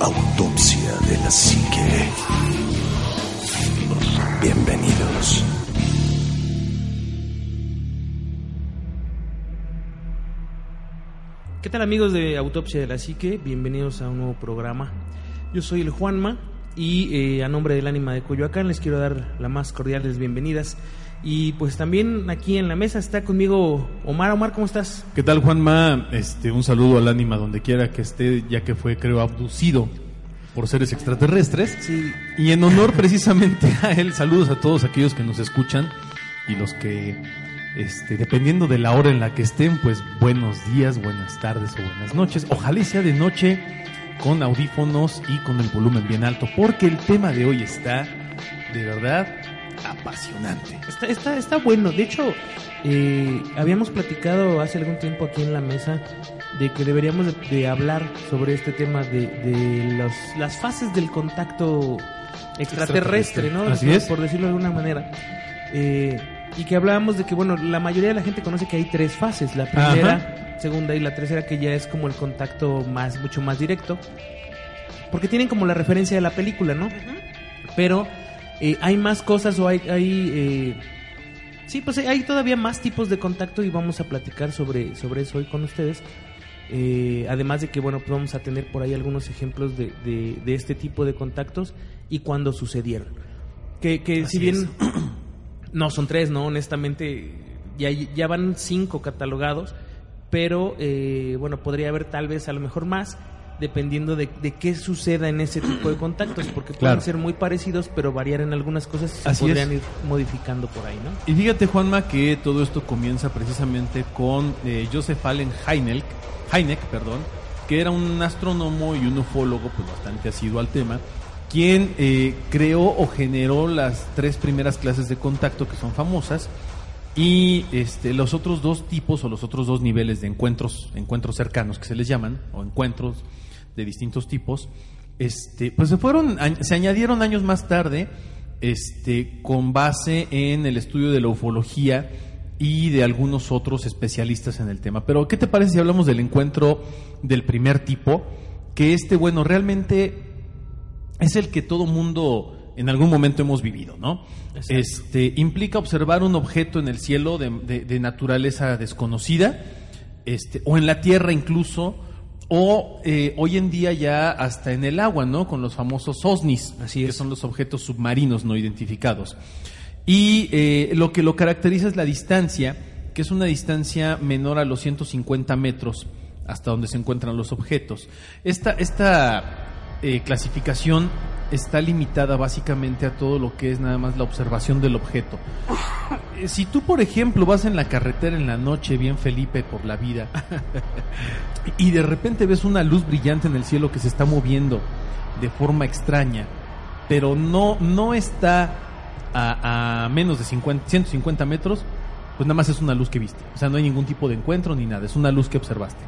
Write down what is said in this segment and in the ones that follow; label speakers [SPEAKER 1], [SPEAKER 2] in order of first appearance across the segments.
[SPEAKER 1] Autopsia de la psique. Bienvenidos.
[SPEAKER 2] ¿Qué tal amigos de Autopsia de la Psique? Bienvenidos a un nuevo programa. Yo soy el Juanma y eh, a nombre del ánima de Coyoacán les quiero dar las más cordiales bienvenidas. Y pues también aquí en la mesa está conmigo Omar. Omar, ¿cómo estás?
[SPEAKER 3] ¿Qué tal, Juanma? Este, un saludo al ánima donde quiera que esté, ya que fue, creo, abducido por seres extraterrestres.
[SPEAKER 2] Sí.
[SPEAKER 3] Y en honor precisamente a él, saludos a todos aquellos que nos escuchan y los que, este, dependiendo de la hora en la que estén, pues buenos días, buenas tardes o buenas noches. Ojalá y sea de noche con audífonos y con el volumen bien alto, porque el tema de hoy está, de verdad, apasionante.
[SPEAKER 2] Está, está, está bueno. De hecho, eh, habíamos platicado hace algún tiempo aquí en la mesa de que deberíamos de, de hablar sobre este tema de, de los, las fases del contacto extraterrestre, ¿no?
[SPEAKER 3] Así
[SPEAKER 2] por,
[SPEAKER 3] es.
[SPEAKER 2] por decirlo de alguna manera. Eh, y que hablábamos de que, bueno, la mayoría de la gente conoce que hay tres fases. La primera, segunda y la tercera, que ya es como el contacto más, mucho más directo. Porque tienen como la referencia de la película, ¿no? Pero eh, hay más cosas o hay... hay eh, sí, pues hay- todavía más tipos de contacto y vamos a platicar sobre, sobre eso hoy con ustedes. Eh, además de que, bueno, pues vamos a tener por ahí algunos ejemplos de, de, de este tipo de contactos y cuándo sucedieron. Que, que si bien
[SPEAKER 3] es.
[SPEAKER 2] no son tres, ¿no? Honestamente, ya, ya van cinco catalogados, pero eh, bueno, podría haber tal vez a lo mejor más, dependiendo de, de qué suceda en ese tipo de contactos, porque
[SPEAKER 3] Claro.
[SPEAKER 2] pueden ser muy parecidos, pero variar en algunas cosas y se
[SPEAKER 3] Así
[SPEAKER 2] podrían
[SPEAKER 3] es.
[SPEAKER 2] ir modificando por ahí, ¿no?
[SPEAKER 3] Y fíjate, Juanma, que todo esto comienza precisamente con eh, Joseph Allen Hynek, Hynek, perdón, que era un astrónomo y un ufólogo, pues bastante asiduo al tema, quien eh, creó o generó las tres primeras clases de contacto que son famosas y este, los otros dos tipos o los otros dos niveles de encuentros, encuentros cercanos que se les llaman, o encuentros de distintos tipos, este, pues se fueron, se añadieron años más tarde, este, con base en el estudio de la ufología y de algunos otros especialistas en el tema. Pero, ¿qué te parece si hablamos del encuentro del primer tipo? Que este, bueno, realmente es el que todo mundo en algún momento hemos vivido, ¿no?
[SPEAKER 2] Exacto.
[SPEAKER 3] Este implica observar un objeto en el cielo de, de- de naturaleza desconocida, este, o en la tierra incluso, o eh, hoy en día ya hasta en el agua, ¿no? Con los famosos OSNIs,
[SPEAKER 2] Así
[SPEAKER 3] que
[SPEAKER 2] es.
[SPEAKER 3] son los objetos submarinos no identificados. Y eh, lo que lo caracteriza es la distancia, que es una distancia menor a los 150 metros hasta donde se encuentran los objetos. Esta, esta eh, clasificación está limitada básicamente a todo lo que es nada más la observación del objeto. Eh, Si tú, por ejemplo, vas en la carretera en la noche, bien Felipe, por la vida, y de repente ves una luz brillante en el cielo que se está moviendo de forma extraña, pero no, no está a, a menos de 50, 150 metros, pues nada más es una luz que viste. O sea, no hay ningún tipo de encuentro ni nada, es una luz que observaste.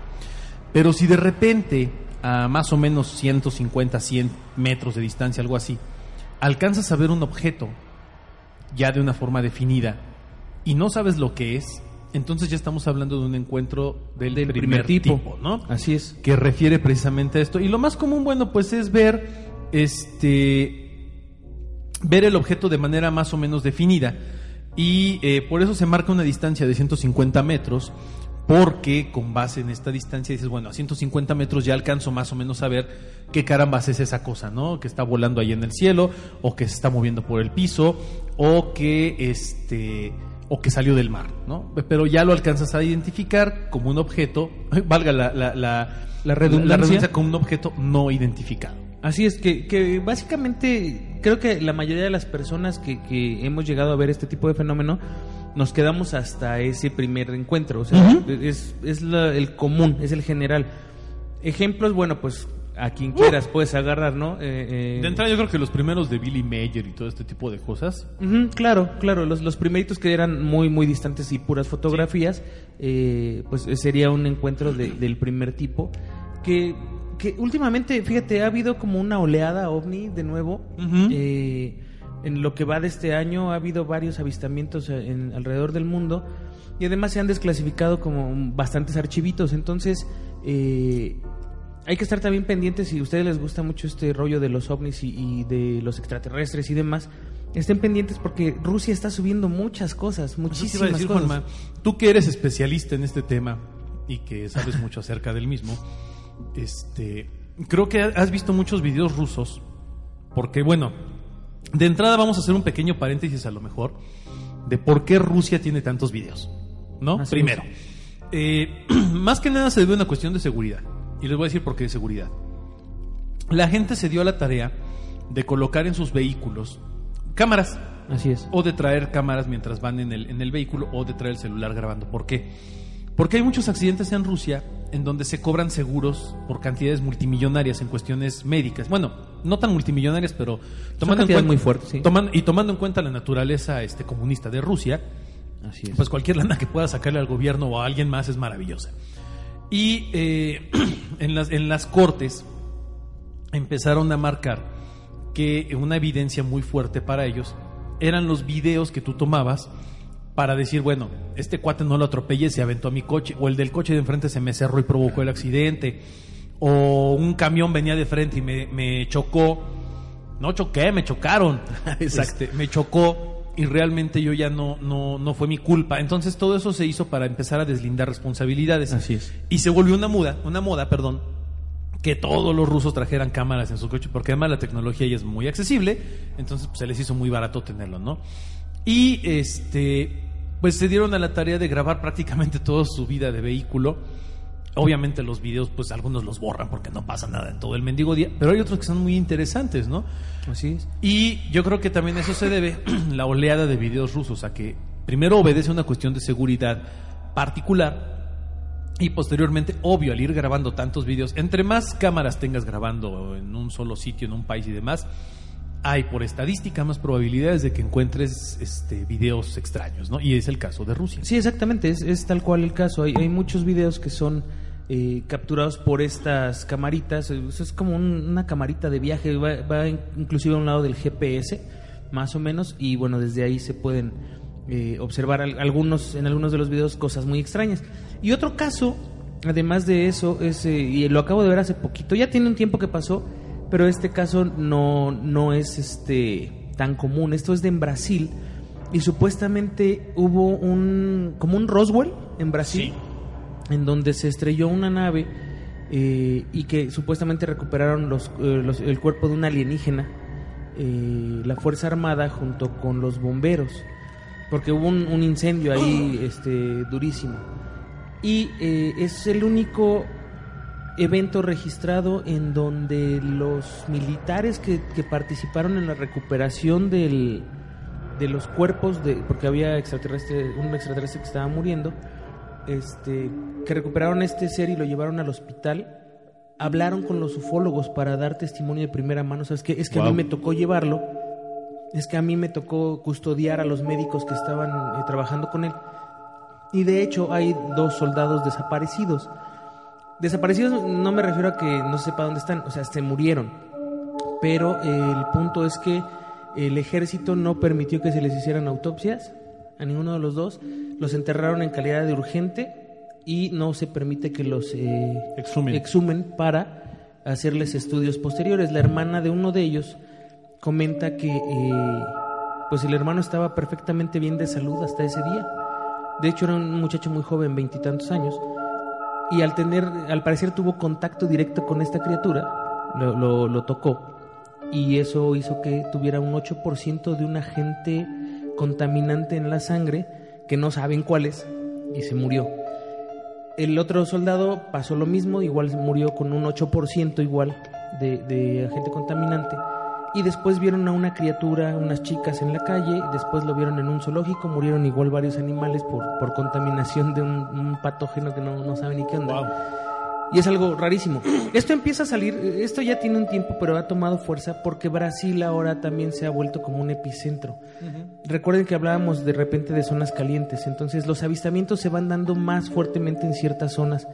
[SPEAKER 3] Pero si de repente, a más o menos 150, 100 metros de distancia, algo así, alcanzas a ver un objeto ya de una forma definida y no sabes lo que es, entonces ya estamos hablando de un encuentro del,
[SPEAKER 2] Del
[SPEAKER 3] primer,
[SPEAKER 2] primer tipo.
[SPEAKER 3] tipo, ¿no?
[SPEAKER 2] Así es.
[SPEAKER 3] que refiere precisamente a esto. Y lo más común, bueno, pues es ver este ver el objeto de manera más o menos definida. Y eh, por eso se marca una distancia de 150 metros, porque con base en esta distancia dices, bueno, a 150 metros ya alcanzo más o menos a ver qué carambas es esa cosa, ¿no? Que está volando ahí en el cielo, o que se está moviendo por el piso, o que este o que salió del mar, ¿no? Pero ya lo alcanzas a identificar como un objeto, valga la, la, la,
[SPEAKER 2] La redundancia.
[SPEAKER 3] como un objeto no identificado.
[SPEAKER 2] Así es, que, que básicamente creo que la mayoría de las personas que, que hemos llegado a ver este tipo de fenómeno nos quedamos hasta ese primer encuentro. O sea, es, es la- el común, es el general. Ejemplos, bueno, pues a quien quieras puedes agarrar, ¿no? Eh, eh,
[SPEAKER 3] De entrada yo creo que los primeros de Billy Mayer y todo este tipo de cosas.
[SPEAKER 2] Claro, claro, los, los primeritos que eran muy, muy distantes y puras fotografías, eh, pues sería un encuentro de- del primer tipo. Que, que últimamente, fíjate, ha habido como una oleada ovni de nuevo. Eh, en lo que va de este año ha habido varios avistamientos eh, en, alrededor del mundo y además se han desclasificado como bastantes archivitos. Entonces, eh, hay que estar también pendientes si a ustedes les gusta mucho este rollo de los ovnis y, y de los extraterrestres y demás. Estén pendientes porque Rusia está subiendo muchas cosas, muchísimas
[SPEAKER 3] decir,
[SPEAKER 2] cosas.
[SPEAKER 3] Juanma, tú que eres especialista en este tema y que sabes mucho acerca del mismo, este, creo que has visto muchos videos rusos, porque bueno, de entrada vamos a hacer un pequeño paréntesis a lo mejor de por qué Rusia tiene tantos videos, ¿no?
[SPEAKER 2] Así
[SPEAKER 3] Primero, eh, más que nada se debe a una cuestión de seguridad, y les voy a decir por qué de seguridad. La gente se dio a la tarea de colocar en sus vehículos cámaras
[SPEAKER 2] Así es.
[SPEAKER 3] o de traer cámaras mientras van en el, en el vehículo o de traer el celular grabando. ¿Por qué? Porque hay muchos accidentes en Rusia en donde se cobran seguros por cantidades multimillonarias en cuestiones médicas. Bueno, no tan multimillonarias, pero tomando en cuenta,
[SPEAKER 2] muy fuertes, sí.
[SPEAKER 3] toman- y tomando en cuenta la naturaleza este, comunista de Rusia,
[SPEAKER 2] Así es.
[SPEAKER 3] pues cualquier lana que pueda sacarle al gobierno o a alguien más es maravillosa. Y eh, en, las, en las cortes empezaron a marcar que una evidencia muy fuerte para ellos eran los videos que tú tomabas para decir, bueno, este cuate no lo atropellé, se aventó a mi coche, o el del coche de enfrente se me cerró y provocó el accidente, o un camión venía de frente y me, me chocó. No choqué, me chocaron.
[SPEAKER 2] Exacto.
[SPEAKER 3] Este, me chocó y realmente yo ya no, no, no fue mi culpa. Entonces todo eso se hizo para empezar a deslindar responsabilidades.
[SPEAKER 2] Así es.
[SPEAKER 3] Y se volvió una muda, una moda, perdón, que todos los rusos trajeran cámaras en su coche, porque además la tecnología ya es muy accesible, entonces pues, se les hizo muy barato tenerlo, ¿no? Y este, pues se dieron a la tarea de grabar prácticamente toda su vida de vehículo. Obviamente los videos, pues algunos los borran porque no pasa nada en todo el mendigo día, pero hay otros que son muy interesantes, ¿no?
[SPEAKER 2] Así es.
[SPEAKER 3] Y yo creo que también eso se debe, la oleada de videos rusos, a que primero obedece a una cuestión de seguridad particular y posteriormente, obvio, al ir grabando tantos videos, entre más cámaras tengas grabando en un solo sitio, en un país y demás, hay por estadística más probabilidades de que encuentres este, videos extraños, ¿no? Y es el caso de Rusia.
[SPEAKER 2] Sí, exactamente, es, es tal cual el caso. Hay, hay muchos videos que son eh, capturados por estas camaritas. Es, es como un- una camarita de viaje, va, va in- inclusive a un lado del GPS, más o menos, y bueno, desde ahí se pueden eh, observar al- algunos, en algunos de los videos cosas muy extrañas. Y otro caso, además de eso, es, eh, y lo acabo de ver hace poquito, ya tiene un tiempo que pasó, pero este caso no, no es este tan común. Esto es de en Brasil y supuestamente hubo un como un Roswell en Brasil en donde se estrelló una nave eh, y que supuestamente recuperaron los, eh, los- el cuerpo de un alienígena eh, la fuerza armada junto con los bomberos porque hubo un, un incendio ahí este durísimo y eh, es el único evento registrado en donde los militares que, que participaron en la recuperación del, de los cuerpos de porque había extraterrestre un extraterrestre que estaba muriendo este que recuperaron este ser y lo llevaron al hospital hablaron con los ufólogos para dar testimonio de primera mano. Sabes que es que a mí me tocó llevarlo es que a mí me tocó custodiar a los médicos que estaban eh, trabajando con él. Y de hecho hay dos soldados desaparecidos Desaparecidos no me refiero a que no se sepa dónde están, o sea, se murieron. Pero eh, el punto es que el ejército no permitió que se les hicieran autopsias a ninguno de los dos. Los enterraron en calidad de urgente y no se permite que los eh,
[SPEAKER 3] Exhumen.
[SPEAKER 2] exhumen para hacerles estudios posteriores. La hermana de uno de ellos comenta que eh, pues el hermano estaba perfectamente bien de salud hasta ese día. De hecho era un muchacho muy joven, veintitantos años y al tener, al parecer tuvo contacto directo con esta criatura, lo, lo- tocó y eso hizo que tuviera un 8% de un agente contaminante en la sangre que no saben cuál es y se murió. El otro soldado pasó lo mismo, igual murió con un 8% igual de, de agente contaminante. Y después vieron a una criatura, unas chicas en la calle, después lo vieron en un zoológico, murieron igual varios animales por, por contaminación de un, un patógeno que no, no saben ni qué onda.
[SPEAKER 3] Wow.
[SPEAKER 2] Y es algo rarísimo. Esto empieza a salir, esto ya tiene un tiempo, pero ha tomado fuerza porque Brasil ahora también se ha vuelto como un epicentro. Recuerden que hablábamos de repente de zonas calientes, entonces los avistamientos se van dando más fuertemente en ciertas zonas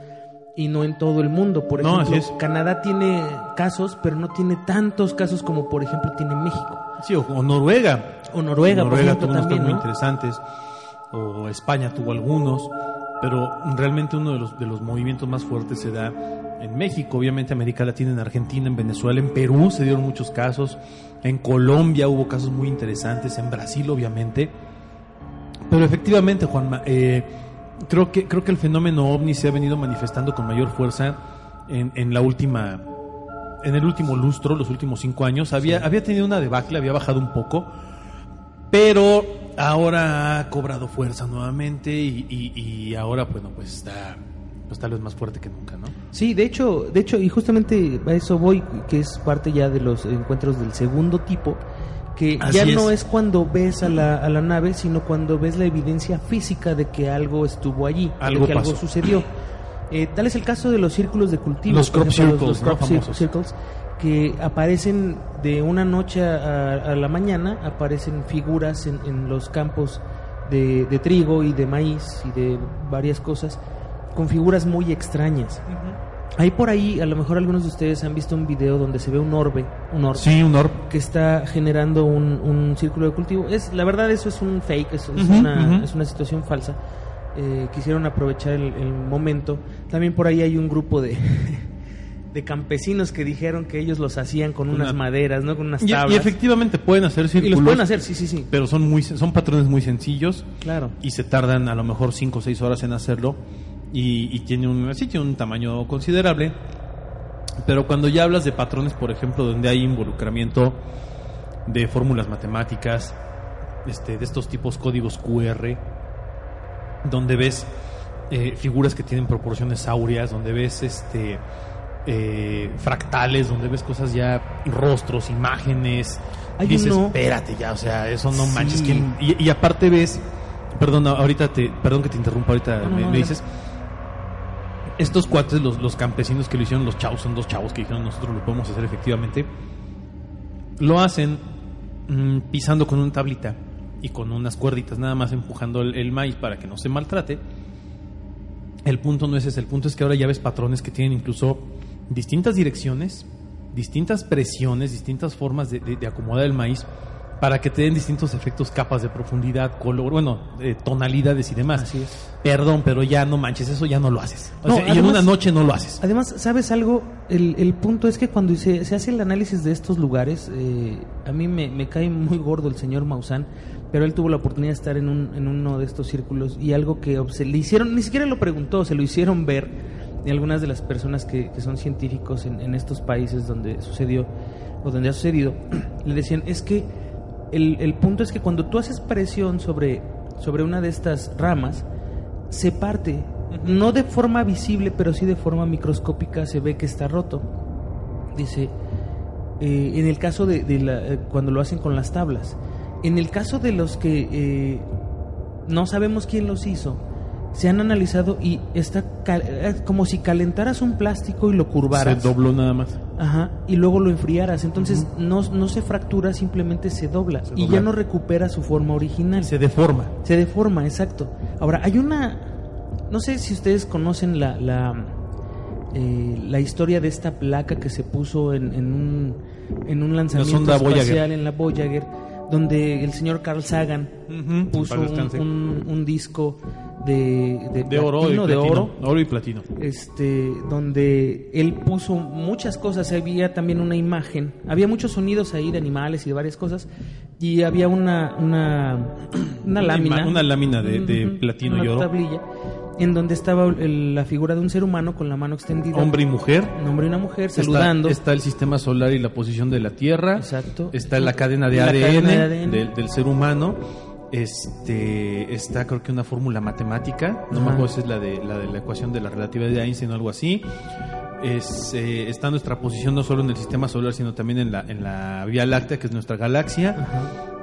[SPEAKER 2] y no en todo el mundo. Por
[SPEAKER 3] No,
[SPEAKER 2] ejemplo,
[SPEAKER 3] así es.
[SPEAKER 2] Canadá tiene casos, pero no tiene tantos casos como por ejemplo tiene México.
[SPEAKER 3] Sí, o, o Noruega.
[SPEAKER 2] O Noruega, por
[SPEAKER 3] Noruega
[SPEAKER 2] ejemplo,
[SPEAKER 3] tuvo
[SPEAKER 2] también,
[SPEAKER 3] muy
[SPEAKER 2] ¿no?
[SPEAKER 3] interesantes. O España tuvo algunos. Pero realmente uno de los, de los movimientos más fuertes se da en México, obviamente América Latina, en Argentina, en Venezuela, en Perú se dieron muchos casos. En Colombia hubo casos muy interesantes. En Brasil, obviamente. Pero efectivamente, Juanma, eh, creo que creo que el fenómeno ovni se ha venido manifestando con mayor fuerza en, en la última en el último lustro, los últimos cinco años. Había había tenido una debacle, había bajado un poco, pero ahora ha cobrado fuerza nuevamente y, y- y ahora bueno pues está pues tal vez más fuerte que nunca, ¿no?
[SPEAKER 2] Sí, de hecho, de hecho, y justamente a eso voy, que es parte ya de los encuentros del segundo tipo, que
[SPEAKER 3] Así
[SPEAKER 2] ya no es cuando ves a la, a la nave, sino cuando ves la evidencia física de que algo estuvo allí,
[SPEAKER 3] Algo
[SPEAKER 2] de que algo sucedió. Eh, tal es el caso de los círculos de cultivo,
[SPEAKER 3] Los crop
[SPEAKER 2] ejemplo,
[SPEAKER 3] circles, ¿no?
[SPEAKER 2] crop cir-
[SPEAKER 3] Famosos.
[SPEAKER 2] circles, que aparecen de una noche a, a la mañana, aparecen figuras en, en los campos de, de trigo y de maíz y de varias cosas, con figuras muy extrañas. Hay por ahí, a lo mejor algunos de ustedes han visto un video donde se ve un orbe, un orbe
[SPEAKER 3] Sí, un orb.
[SPEAKER 2] que está generando un, un círculo de cultivo. Es la verdad eso es un fake, es, una,
[SPEAKER 3] ujú.
[SPEAKER 2] es una situación falsa. Eh, quisieron aprovechar el, el momento. También por ahí hay un grupo de de campesinos que dijeron que ellos los hacían con unas
[SPEAKER 3] Una-
[SPEAKER 2] maderas, no con unas
[SPEAKER 3] Y, y
[SPEAKER 2] tablas.
[SPEAKER 3] efectivamente pueden hacer
[SPEAKER 2] Y
[SPEAKER 3] círculos,
[SPEAKER 2] los pueden hacer, sí, sí, sí.
[SPEAKER 3] pero son muy son patrones muy sencillos
[SPEAKER 2] Claro.
[SPEAKER 3] y se tardan a lo mejor 5 o 6 horas en hacerlo y, y tiene un sí, tiene un tamaño considerable pero cuando ya hablas de patrones por ejemplo donde hay involucramiento de fórmulas matemáticas este de estos tipos códigos QR donde ves eh, figuras que tienen proporciones áureas donde ves este eh, fractales donde ves cosas ya rostros imágenes
[SPEAKER 2] Hay
[SPEAKER 3] dices
[SPEAKER 2] uno-
[SPEAKER 3] espérate ya o sea eso no
[SPEAKER 2] Sí.
[SPEAKER 3] manches ¿quién- y, y aparte ves perdón ahorita te perdón que te interrumpa ahorita
[SPEAKER 2] No,
[SPEAKER 3] me,
[SPEAKER 2] no,
[SPEAKER 3] me
[SPEAKER 2] adelante.
[SPEAKER 3] dices estos cuates los, los campesinos que lo hicieron los chavos son dos chavos que dijeron nosotros lo podemos hacer efectivamente lo hacen mm, pisando con una tablita y con unas cuerditas nada más empujando el, maíz para que no se maltrate. El punto no es ese, el punto es que ahora ya ves patrones que tienen incluso distintas direcciones, distintas presiones, distintas formas de, de- de acomodar el maíz para que te den distintos efectos, capas de profundidad, color, bueno, eh, tonalidades y demás.
[SPEAKER 2] Así es.
[SPEAKER 3] Perdón, pero ya no manches, eso ya no lo haces. O
[SPEAKER 2] No,
[SPEAKER 3] sea, y en
[SPEAKER 2] además-
[SPEAKER 3] una noche no lo haces.
[SPEAKER 2] Además, ¿sabes algo? El, el punto es que cuando se, se hace el análisis de estos lugares, eh, a mí me, me cae muy gordo el señor Maussan, pero él tuvo la oportunidad de estar en, un, en uno de estos círculos y algo que obse- le hicieron, ni siquiera lo preguntó, se lo hicieron ver de algunas de las personas que, que son científicos en, en estos países donde sucedió o donde ha sucedido, le decían, es que el, el punto es que cuando tú haces presión sobre, sobre una de estas ramas, se parte, no de forma visible, pero sí de forma microscópica se ve que está roto. Dice, eh, en el caso de, de la- eh, cuando lo hacen con las tablas, en el caso de los que eh, no sabemos quién los hizo, se han analizado y está como si calentaras un plástico y lo curvaras.
[SPEAKER 3] Se dobló nada más.
[SPEAKER 2] Ajá, y luego lo enfriaras. Entonces no, no se fractura, simplemente se dobla.
[SPEAKER 3] Se
[SPEAKER 2] y ya no recupera su forma original.
[SPEAKER 3] Se deforma.
[SPEAKER 2] Se deforma, exacto. Ahora, hay una... No sé si ustedes conocen la, la, eh, la historia de esta placa que se puso en, en un, en un lanzamiento
[SPEAKER 3] sonda
[SPEAKER 2] espacial en la Voyager, donde el señor Carl Sagan puso un,
[SPEAKER 3] descanse.
[SPEAKER 2] un- un disco de, de,
[SPEAKER 3] De oro, y
[SPEAKER 2] platino, de
[SPEAKER 3] platino.
[SPEAKER 2] oro
[SPEAKER 3] oro y platino.
[SPEAKER 2] este donde él puso muchas cosas había también una imagen había muchos sonidos ahí de animales y de varias cosas y había una una, una lámina
[SPEAKER 3] una lámina de- de platino
[SPEAKER 2] una
[SPEAKER 3] y oro.
[SPEAKER 2] tablilla en donde estaba el- la figura de un ser humano con la mano extendida
[SPEAKER 3] Hombre y mujer.
[SPEAKER 2] un hombre y una mujer
[SPEAKER 3] Está-
[SPEAKER 2] saludando
[SPEAKER 3] Está, el sistema solar y la posición de la Tierra.
[SPEAKER 2] Exacto.
[SPEAKER 3] Está la cadena de
[SPEAKER 2] La
[SPEAKER 3] ADN,
[SPEAKER 2] cadena de ADN.
[SPEAKER 3] Del, del ser humano. Este está creo que una fórmula matemática. No me acuerdo si es la de la de la ecuación de la relatividad de Einstein o algo así. Es, eh, está nuestra posición no solo en el sistema solar, sino también en la, en la Vía Láctea, que es nuestra galaxia.
[SPEAKER 2] Ajá.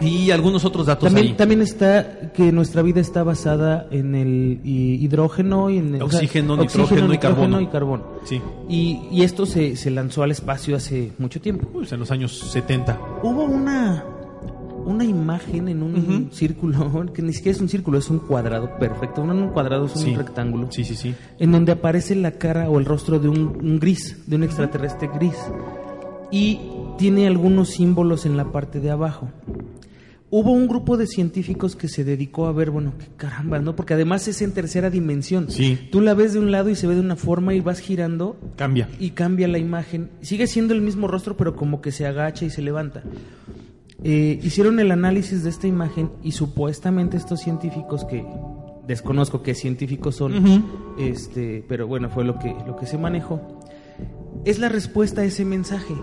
[SPEAKER 3] Y algunos otros datos
[SPEAKER 2] También,
[SPEAKER 3] ahí.
[SPEAKER 2] también está que nuestra vida está basada en el hi- hidrógeno y en el,
[SPEAKER 3] Oxígeno, nitrógeno y carbono.
[SPEAKER 2] y carbono.
[SPEAKER 3] Sí,
[SPEAKER 2] Y, y esto se, se lanzó al espacio hace mucho tiempo.
[SPEAKER 3] pues en los años 70.
[SPEAKER 2] Hubo una, una imagen en un círculo, que ni siquiera es un círculo, es un cuadrado perfecto. No, no un cuadrado, es un
[SPEAKER 3] Sí.
[SPEAKER 2] rectángulo.
[SPEAKER 3] Sí, sí, sí.
[SPEAKER 2] En donde aparece la cara o el rostro de un, un gris, de un extraterrestre gris. Y tiene algunos símbolos en la parte de abajo. Hubo un grupo de científicos que se dedicó a ver, bueno, qué caramba, ¿no? Porque además es en tercera dimensión.
[SPEAKER 3] Sí.
[SPEAKER 2] Tú la ves de un lado y se ve de una forma y vas girando
[SPEAKER 3] Cambia.
[SPEAKER 2] y cambia la imagen. Sigue siendo el mismo rostro, pero como que se agacha y se levanta. Eh, hicieron el análisis de esta imagen y supuestamente estos científicos que desconozco qué científicos son, este, pero bueno, fue lo que, lo que se manejó. Es la respuesta a ese mensaje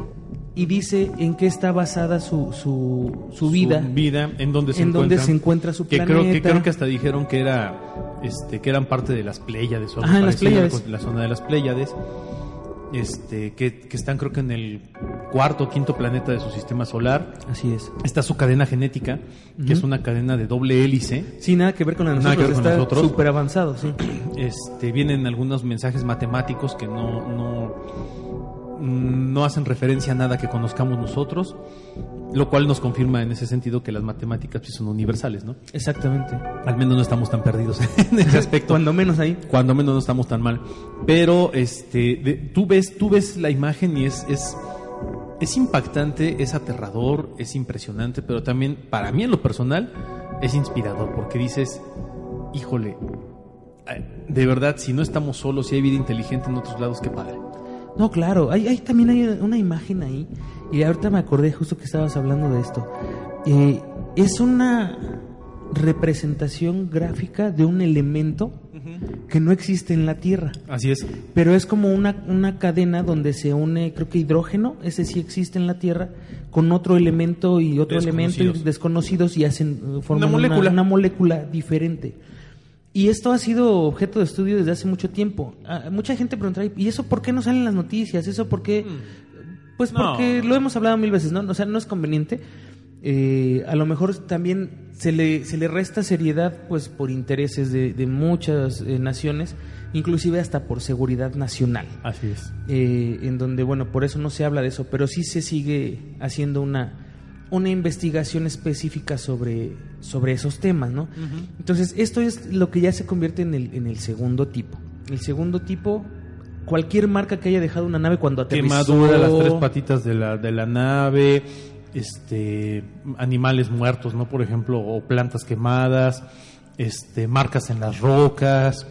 [SPEAKER 2] y dice en qué está basada su, su, su vida.
[SPEAKER 3] Su vida, en donde se
[SPEAKER 2] En donde
[SPEAKER 3] encuentran.
[SPEAKER 2] se encuentra su
[SPEAKER 3] que creo, que
[SPEAKER 2] planeta.
[SPEAKER 3] creo que hasta dijeron que era este que eran parte de las Pléyades o
[SPEAKER 2] Ajá, las Pléyades.
[SPEAKER 3] la zona de las Pléyades este que, que están creo que en el cuarto o quinto planeta de su sistema solar
[SPEAKER 2] Así es.
[SPEAKER 3] está su cadena genética que es una cadena de doble hélice
[SPEAKER 2] Sí, nada que ver con la de
[SPEAKER 3] Nada que
[SPEAKER 2] nosotros,
[SPEAKER 3] ver con
[SPEAKER 2] está
[SPEAKER 3] nosotros.
[SPEAKER 2] súper avanzado, sí.
[SPEAKER 3] este vienen algunos mensajes matemáticos que no no no hacen referencia a nada que conozcamos nosotros lo cual nos confirma en ese sentido que las matemáticas sí son universales no
[SPEAKER 2] Exactamente.
[SPEAKER 3] al menos no estamos tan perdidos en ese aspecto.
[SPEAKER 2] Cuando menos ahí.
[SPEAKER 3] Cuando menos no estamos tan mal. Pero este, de- tú ves, tú ves la imagen y es, es, es impactante, es aterrador, es impresionante, pero también para mí en lo personal es inspirador porque dices, híjole, eh, de verdad, si no estamos solos, si hay vida inteligente en otros lados, qué padre.
[SPEAKER 2] No, claro, hay, hay- también hay una imagen ahí, y ahorita me acordé justo que estabas hablando de esto. Eh, es una representación gráfica de un elemento que no existe en la Tierra,
[SPEAKER 3] Así es.
[SPEAKER 2] pero es como una, una cadena donde se une, creo que hidrógeno, ese sí existe en la Tierra, con otro elemento y otro elemento y
[SPEAKER 3] Desconocidos.
[SPEAKER 2] y hacen forman
[SPEAKER 3] Una molécula.
[SPEAKER 2] una molécula diferente. Y esto ha sido objeto de estudio desde hace mucho tiempo. Ah, mucha gente preguntará, ¿y eso por qué no salen las noticias? ¿Eso por qué? Pues
[SPEAKER 3] Mm. No.
[SPEAKER 2] porque lo hemos hablado mil veces, ¿no? O sea, no es conveniente. Eh, a lo mejor también se le, se le resta seriedad pues por intereses de, de muchas eh, naciones, inclusive hasta por seguridad nacional
[SPEAKER 3] Así es.
[SPEAKER 2] eh, en donde, bueno, por eso no se habla de eso, pero sí se sigue haciendo una, una investigación específica sobre, sobre esos temas, ¿no? Entonces, esto es lo que ya se convierte en el, en el segundo tipo. El segundo tipo, cualquier marca que haya dejado una nave cuando aterrizó...
[SPEAKER 3] Quemadura, las tres patitas de la, de la nave, este, animales muertos, ¿no? Por ejemplo, o plantas quemadas, este, marcas en las rocas.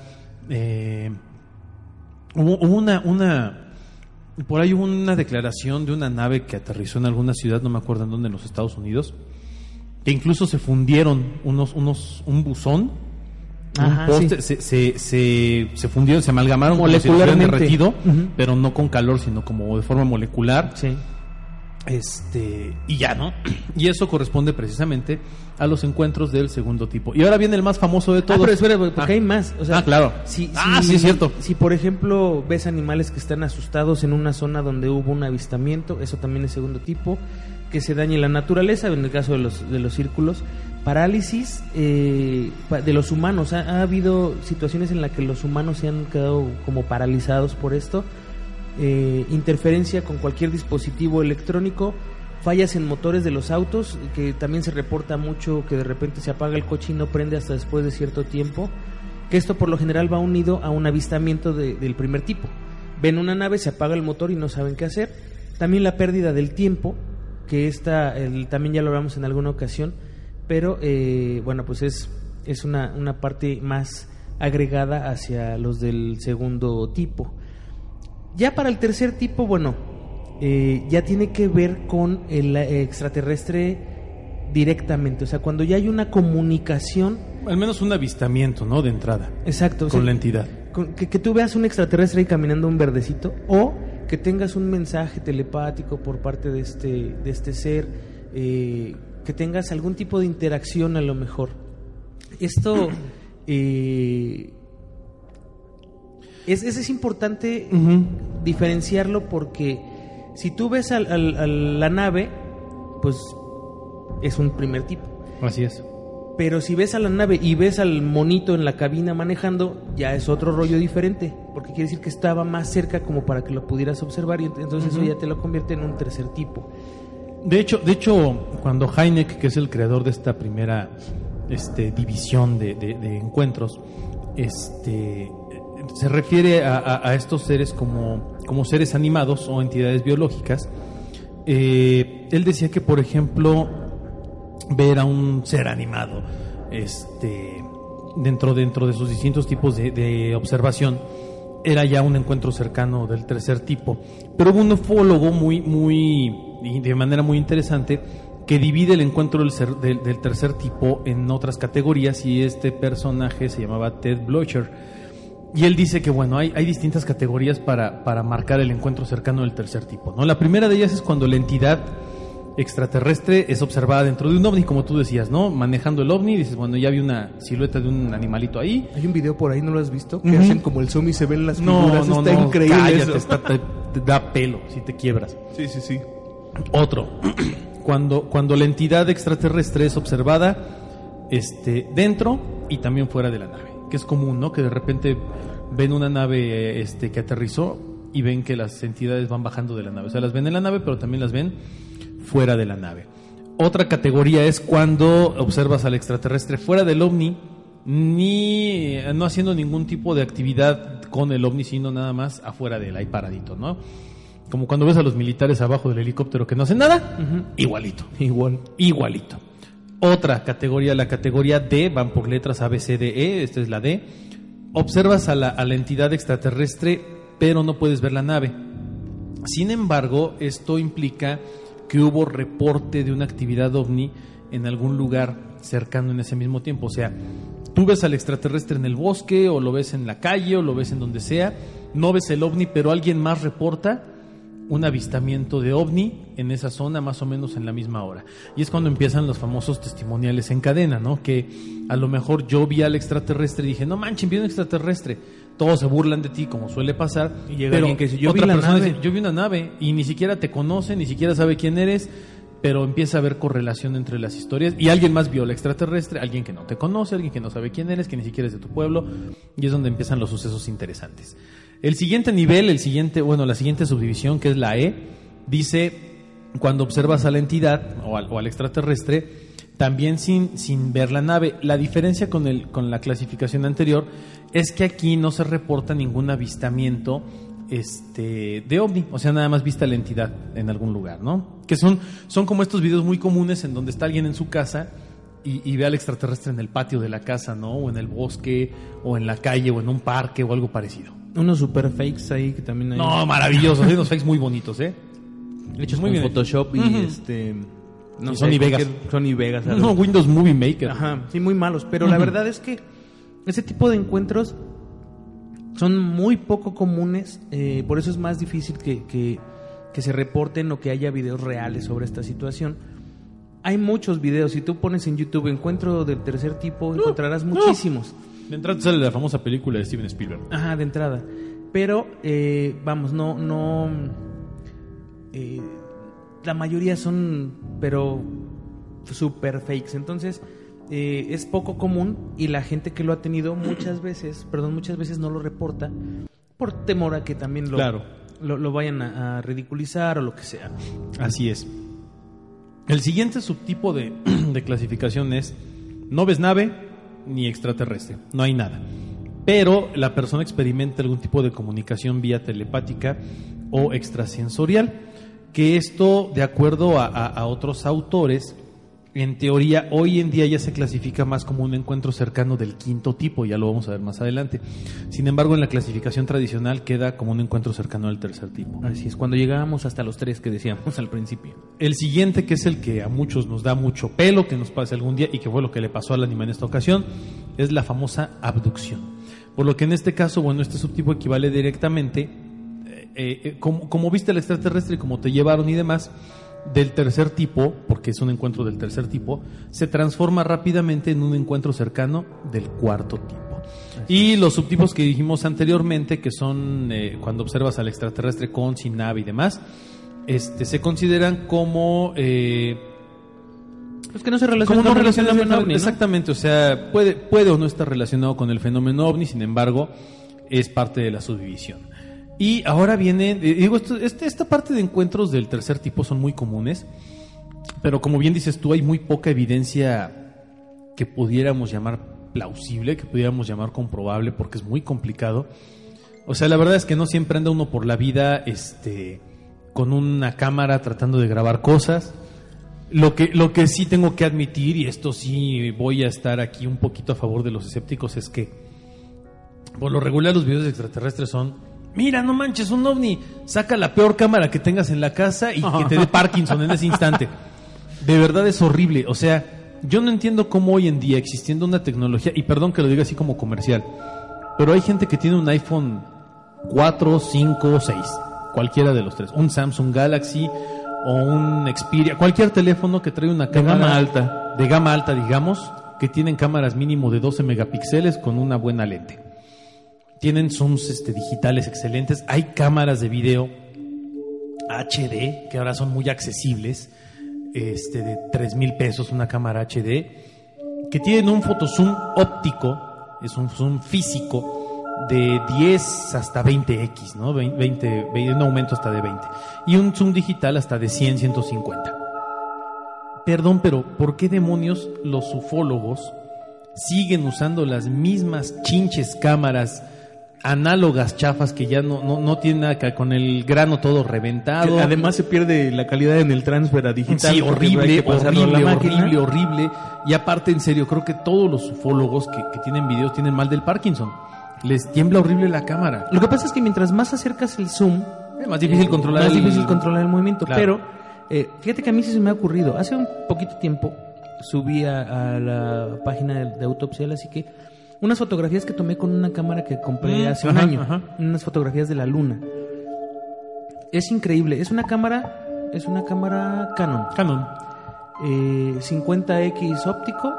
[SPEAKER 3] eh, hubo, hubo una, una, por ahí hubo una declaración de una nave que aterrizó en alguna ciudad, no me acuerdo en dónde, en los Estados Unidos, que incluso se fundieron unos, unos, un buzón.
[SPEAKER 2] Ajá,
[SPEAKER 3] un poste,
[SPEAKER 2] sí.
[SPEAKER 3] se, se, se, se fundieron, se amalgamaron como si
[SPEAKER 2] Molecularmente.
[SPEAKER 3] derretido,
[SPEAKER 2] Ujú.
[SPEAKER 3] pero no con calor, sino como de forma molecular.
[SPEAKER 2] Sí.
[SPEAKER 3] Este, y ya, ¿no? Y eso corresponde precisamente a los encuentros del segundo tipo. Y ahora viene el más famoso de
[SPEAKER 2] Ah,
[SPEAKER 3] todos.
[SPEAKER 2] pero espera, porque
[SPEAKER 3] Ah.
[SPEAKER 2] hay más. O sea,
[SPEAKER 3] Ah, claro.
[SPEAKER 2] Si,
[SPEAKER 3] Ah, sí, es cierto.
[SPEAKER 2] Si, por ejemplo, ves animales que están asustados en una zona donde hubo un avistamiento, eso también es segundo tipo. Que se dañe la naturaleza, en el caso de los, de los círculos. Parálisis eh, de los humanos. Ha, ha habido situaciones en las que los humanos se han quedado como paralizados por esto. Eh, interferencia con cualquier dispositivo electrónico, fallas en motores de los autos, que también se reporta mucho que de repente se apaga el coche y no prende hasta después de cierto tiempo, que esto por lo general va unido a un avistamiento de- del primer tipo. Ven una nave, se apaga el motor y no saben qué hacer. También la pérdida del tiempo, que esta el- también ya lo hablamos en alguna ocasión, pero eh, bueno, pues es, es una, una parte más agregada hacia los del segundo tipo. Ya para el tercer tipo, bueno, eh, ya tiene que ver con el eh, extraterrestre directamente. O sea, cuando ya hay una comunicación.
[SPEAKER 3] Al menos un avistamiento, ¿no? De entrada.
[SPEAKER 2] Exacto. o
[SPEAKER 3] Con
[SPEAKER 2] sea,
[SPEAKER 3] la entidad.
[SPEAKER 2] con- que, que tú veas un extraterrestre ahí caminando un verdecito. O que tengas un mensaje telepático por parte de este, de este ser. eh, que tengas algún tipo de interacción a lo mejor. Esto. eh, es, es, es importante diferenciarlo porque si tú ves al- al- a la nave, pues es un primer tipo.
[SPEAKER 3] Así es.
[SPEAKER 2] Pero si ves a la nave y ves al monito en la cabina manejando, ya es otro rollo diferente, porque quiere decir que estaba más cerca como para que lo pudieras observar y ent- entonces eso ya te lo convierte en un tercer tipo.
[SPEAKER 3] De hecho, de hecho, cuando Heineck, que es el creador de esta primera este, división de, de- de encuentros, este, se refiere a, estos seres como, como seres animados o entidades biológicas. Eh, él decía que, por ejemplo, ver a un ser animado este, dentro, dentro de sus distintos tipos de, de observación era ya un encuentro cercano del tercer tipo. Pero hubo un ufólogo muy, muy, de manera muy interesante que divide el encuentro del, ser- del tercer tipo en otras categorías y este personaje se llamaba Ted Blocher. Y él dice que, bueno, hay, hay distintas categorías para, para marcar el encuentro cercano del tercer tipo. ¿no? La primera de ellas es cuando la entidad extraterrestre es observada dentro de un ovni, como tú decías, ¿no? Manejando el ovni, dices, bueno, ya vi una silueta de un animalito ahí.
[SPEAKER 2] Hay un video por ahí, ¿no lo has visto? Que hacen como el zoom y se ven las
[SPEAKER 3] No,
[SPEAKER 2] figuras.
[SPEAKER 3] no,
[SPEAKER 2] está
[SPEAKER 3] no,
[SPEAKER 2] increíble
[SPEAKER 3] cállate,
[SPEAKER 2] eso.
[SPEAKER 3] está- te, te da pelo si te quiebras.
[SPEAKER 2] Sí, sí, sí.
[SPEAKER 3] Otro, cuando, cuando la entidad extraterrestre es observada este, dentro y también fuera de la nave, que es común, ¿no? Que de repente ven una nave este, que aterrizó y ven que las entidades van bajando de la nave. O sea, las ven en la nave, pero también las ven fuera de la nave. Otra categoría es cuando observas al extraterrestre fuera del ovni, ni no haciendo ningún tipo de actividad con el ovni, sino nada más afuera de él, ahí paradito, ¿no? Como cuando ves a los militares abajo del helicóptero que no hacen nada, igualito,
[SPEAKER 2] Igual.
[SPEAKER 3] igualito. Otra categoría, la categoría D, van por letras A, B, C, D, E, esta es la D. Observas a la, a la entidad extraterrestre, pero no puedes ver la nave. Sin embargo, esto implica que hubo reporte de una actividad ovni en algún lugar cercano en ese mismo tiempo. O sea, tú ves al extraterrestre en el bosque, o lo ves en la calle, o lo ves en donde sea, no ves el ovni, pero alguien más reporta un avistamiento de ovni en esa zona más o menos en la misma hora. Y es cuando empiezan los famosos testimoniales en cadena, ¿no? Que a lo mejor yo vi al extraterrestre y dije, no manchen, vi un extraterrestre. Todos se burlan de ti, como suele pasar.
[SPEAKER 2] Y llega
[SPEAKER 3] pero
[SPEAKER 2] alguien que dice, "Yo vi
[SPEAKER 3] otra
[SPEAKER 2] la
[SPEAKER 3] persona
[SPEAKER 2] nave".
[SPEAKER 3] dice, yo vi una nave y ni siquiera te conoce, ni siquiera sabe quién eres, pero empieza a haber correlación entre las historias y alguien más vio al extraterrestre, alguien que no te conoce, alguien que no sabe quién eres, que ni siquiera es de tu pueblo y es donde empiezan los sucesos interesantes. El siguiente nivel, el siguiente, bueno, la siguiente subdivisión que es la E, dice cuando observas a la entidad o al, o al extraterrestre también sin, sin ver la nave. La diferencia con, el, con la clasificación anterior es que aquí no se reporta ningún avistamiento este, de ovni, o sea, nada más vista la entidad en algún lugar, ¿no? Que son, son como estos videos muy comunes en donde está alguien en su casa y, y ve al extraterrestre en el patio de la casa, ¿no? O en el bosque, o en la calle, o en un parque, o algo parecido.
[SPEAKER 2] Unos super fakes ahí que también hay.
[SPEAKER 3] No, maravillosos, hay unos fakes muy bonitos, ¿eh?
[SPEAKER 2] hechos
[SPEAKER 3] muy bien.
[SPEAKER 2] Photoshop y este. No
[SPEAKER 3] Y
[SPEAKER 2] sé,
[SPEAKER 3] Sony Vegas.
[SPEAKER 2] Sony Vegas. algo.
[SPEAKER 3] No, Windows Movie Maker.
[SPEAKER 2] Ajá, sí, muy malos. Pero la verdad es que ese tipo de encuentros son muy poco comunes. eh, por eso es más difícil que, que, que se reporten o que haya videos reales sobre esta situación. Hay muchos videos. Si tú pones en YouTube encuentro del tercer tipo, encontrarás muchísimos.
[SPEAKER 3] De entrada sale la famosa película de Steven Spielberg.
[SPEAKER 2] Ajá, de entrada. Pero, eh, vamos, no, no. eh, la mayoría son, pero super fakes. Entonces, eh, es poco común y la gente que lo ha tenido muchas veces, perdón, muchas veces no lo reporta por temor a que también lo,
[SPEAKER 3] Claro.
[SPEAKER 2] lo, lo vayan a, a ridiculizar o lo que sea.
[SPEAKER 3] Así es. El siguiente subtipo de, de clasificación es no ves nave ni extraterrestre, no hay nada. Pero la persona experimenta algún tipo de comunicación vía telepática o extrasensorial, que esto, de acuerdo a, a- otros autores, en teoría hoy en día ya se clasifica más como un encuentro cercano del quinto tipo, ya lo vamos a ver más adelante. Sin embargo, en la clasificación tradicional queda como un encuentro cercano al tercer tipo.
[SPEAKER 2] Así es, cuando llegábamos hasta los tres que decíamos al principio.
[SPEAKER 3] El siguiente, que es el que a muchos nos da mucho pelo, que nos pase algún día y que fue lo que le pasó al anime en esta ocasión, es la famosa abducción. Por lo que en este caso, bueno, este subtipo equivale directamente, eh, eh, como, como viste el extraterrestre como te llevaron y demás, del tercer tipo, porque es un encuentro del tercer tipo, se transforma rápidamente en un encuentro cercano del cuarto tipo. Y los subtipos que dijimos anteriormente, que son eh, cuando observas al extraterrestre con, sin nave y demás, este, se consideran como eh,
[SPEAKER 2] Es que no se relaciona con el ovni.
[SPEAKER 3] Exactamente, o sea, puede, puede o no estar relacionado con el fenómeno ovni, sin embargo, es parte de la subdivisión. Y ahora viene, eh, digo, esto- este- esta parte de encuentros del tercer tipo son muy comunes, pero como bien dices tú, hay muy poca evidencia que pudiéramos llamar plausible, que pudiéramos llamar comprobable, porque es muy complicado. O sea, la verdad es que no siempre anda uno por la vida este, con una cámara tratando de grabar cosas. Lo que, lo que sí tengo que admitir, y esto sí voy a estar aquí un poquito a favor de los escépticos, es que por lo regular los videos extraterrestres son, mira, no manches, un ovni, saca la peor cámara que tengas en la casa y que te dé Parkinson en ese instante. De verdad es horrible, o sea, yo no entiendo cómo hoy en día, existiendo una tecnología, y perdón que lo diga así como comercial, pero hay gente que tiene un iPhone 4, 5, 6, cualquiera de los tres, un Samsung Galaxy o un Xperia, cualquier teléfono que trae una cámara
[SPEAKER 2] gama alta.
[SPEAKER 3] de gama alta, digamos, que tienen cámaras mínimo de 12 megapíxeles con una buena lente. Tienen zooms este, digitales excelentes, hay cámaras de video HD que ahora son muy accesibles, este, de 3 mil pesos una cámara HD, que tienen un fotozoom óptico, es un zoom físico de 10 hasta 20x, ¿no? 20, 20, un aumento hasta de 20. Y un zoom digital hasta de 100, 150. Perdón, pero ¿por qué demonios los ufólogos siguen usando las mismas chinches cámaras análogas chafas que ya no, no, no tienen nada que con el grano todo reventado?
[SPEAKER 2] Además se pierde la calidad en el transfer a digital.
[SPEAKER 3] Sí, horrible,
[SPEAKER 2] la
[SPEAKER 3] horrible, horrible, horrible. Y aparte, en serio, creo que todos los ufólogos que, que tienen videos tienen mal del Parkinson. Les tiembla horrible la cámara.
[SPEAKER 2] Lo que pasa es que mientras más acercas el zoom,
[SPEAKER 3] Es más difícil controlar
[SPEAKER 2] más
[SPEAKER 3] el-
[SPEAKER 2] difícil controlar el movimiento.
[SPEAKER 3] Claro.
[SPEAKER 2] Pero eh, fíjate que a mí sí se me ha ocurrido. Hace un poquito tiempo subí a, a la página de, de Autopsia, así que unas fotografías que tomé con una cámara que compré
[SPEAKER 3] Mm,
[SPEAKER 2] hace un
[SPEAKER 3] ajá,
[SPEAKER 2] año.
[SPEAKER 3] ajá.
[SPEAKER 2] Unas fotografías de la luna. Es increíble. Es una cámara, es una cámara Canon.
[SPEAKER 3] Canon.
[SPEAKER 2] Eh, 50x óptico,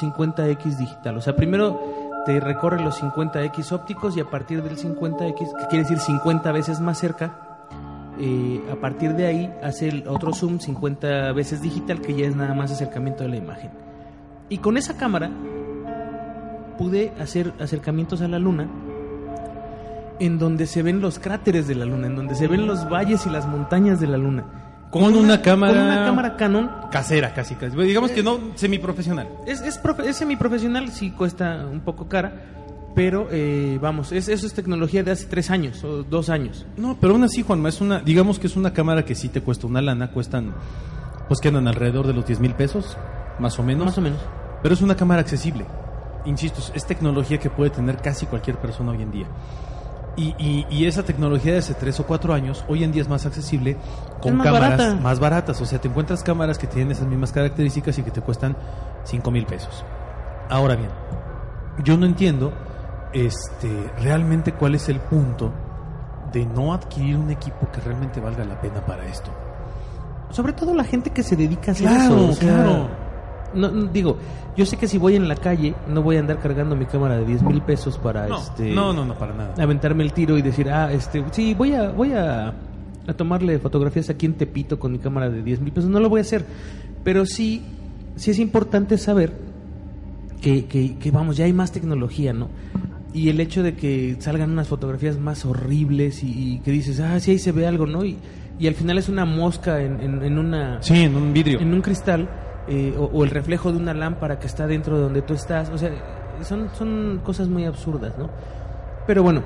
[SPEAKER 2] 50x digital. O sea, primero te recorre los 50x ópticos y a partir del 50x, que quiere decir 50 veces más cerca, eh, a partir de ahí hace el otro zoom 50 veces digital, que ya es nada más acercamiento de la imagen. Y con esa cámara pude hacer acercamientos a la luna en donde se ven los cráteres de la luna, en donde se ven los valles y las montañas de la luna.
[SPEAKER 3] Con una cámara-
[SPEAKER 2] Con una cámara Canon
[SPEAKER 3] Casera, casi, casi. Digamos que no semiprofesional.
[SPEAKER 2] es, es, profe- es semiprofesional, sí cuesta un poco cara, pero eh, vamos, es, eso es tecnología de hace tres años o dos años.
[SPEAKER 3] No, pero aún así, Juanma, es una, digamos que es una cámara que sí te cuesta una lana, cuestan, pues quedan alrededor de los 10 mil pesos, más o menos.
[SPEAKER 2] Más o menos.
[SPEAKER 3] Pero es una cámara accesible. Insisto, es- tecnología que puede tener casi cualquier persona hoy en día. Y, y- y esa tecnología de hace tres o cuatro años, hoy en día es más accesible con
[SPEAKER 2] más
[SPEAKER 3] cámaras
[SPEAKER 2] barata.
[SPEAKER 3] más baratas. O sea, te encuentras cámaras que tienen esas mismas características y que te cuestan 5 mil pesos. Ahora bien, yo no entiendo este, realmente cuál es el punto de no adquirir un equipo que realmente valga la pena para esto.
[SPEAKER 2] Sobre todo la gente que se dedica a hacer
[SPEAKER 3] Claro,
[SPEAKER 2] eso. o sea,
[SPEAKER 3] claro.
[SPEAKER 2] No, no, digo, yo sé que si voy en la calle no voy a andar cargando mi cámara de 10 mil pesos para
[SPEAKER 3] No,
[SPEAKER 2] este
[SPEAKER 3] no, no, no, para nada.
[SPEAKER 2] aventarme el tiro y decir, ah, este, sí, voy a, voy a, a tomarle fotografías aquí en Tepito con mi cámara de 10 mil pesos. No lo voy a hacer. Pero sí, sí es importante saber que, que, que, vamos, ya hay más tecnología, ¿no? Y el hecho de que salgan unas fotografías más horribles y, y que dices, ah, sí, ahí se ve algo, ¿no? Y, y al final es una mosca en, en, en una
[SPEAKER 3] Sí, en un vidrio.
[SPEAKER 2] en un cristal eh, o, o el reflejo de una lámpara que está dentro de donde tú estás. O sea, son, son cosas muy absurdas, ¿no? Pero bueno,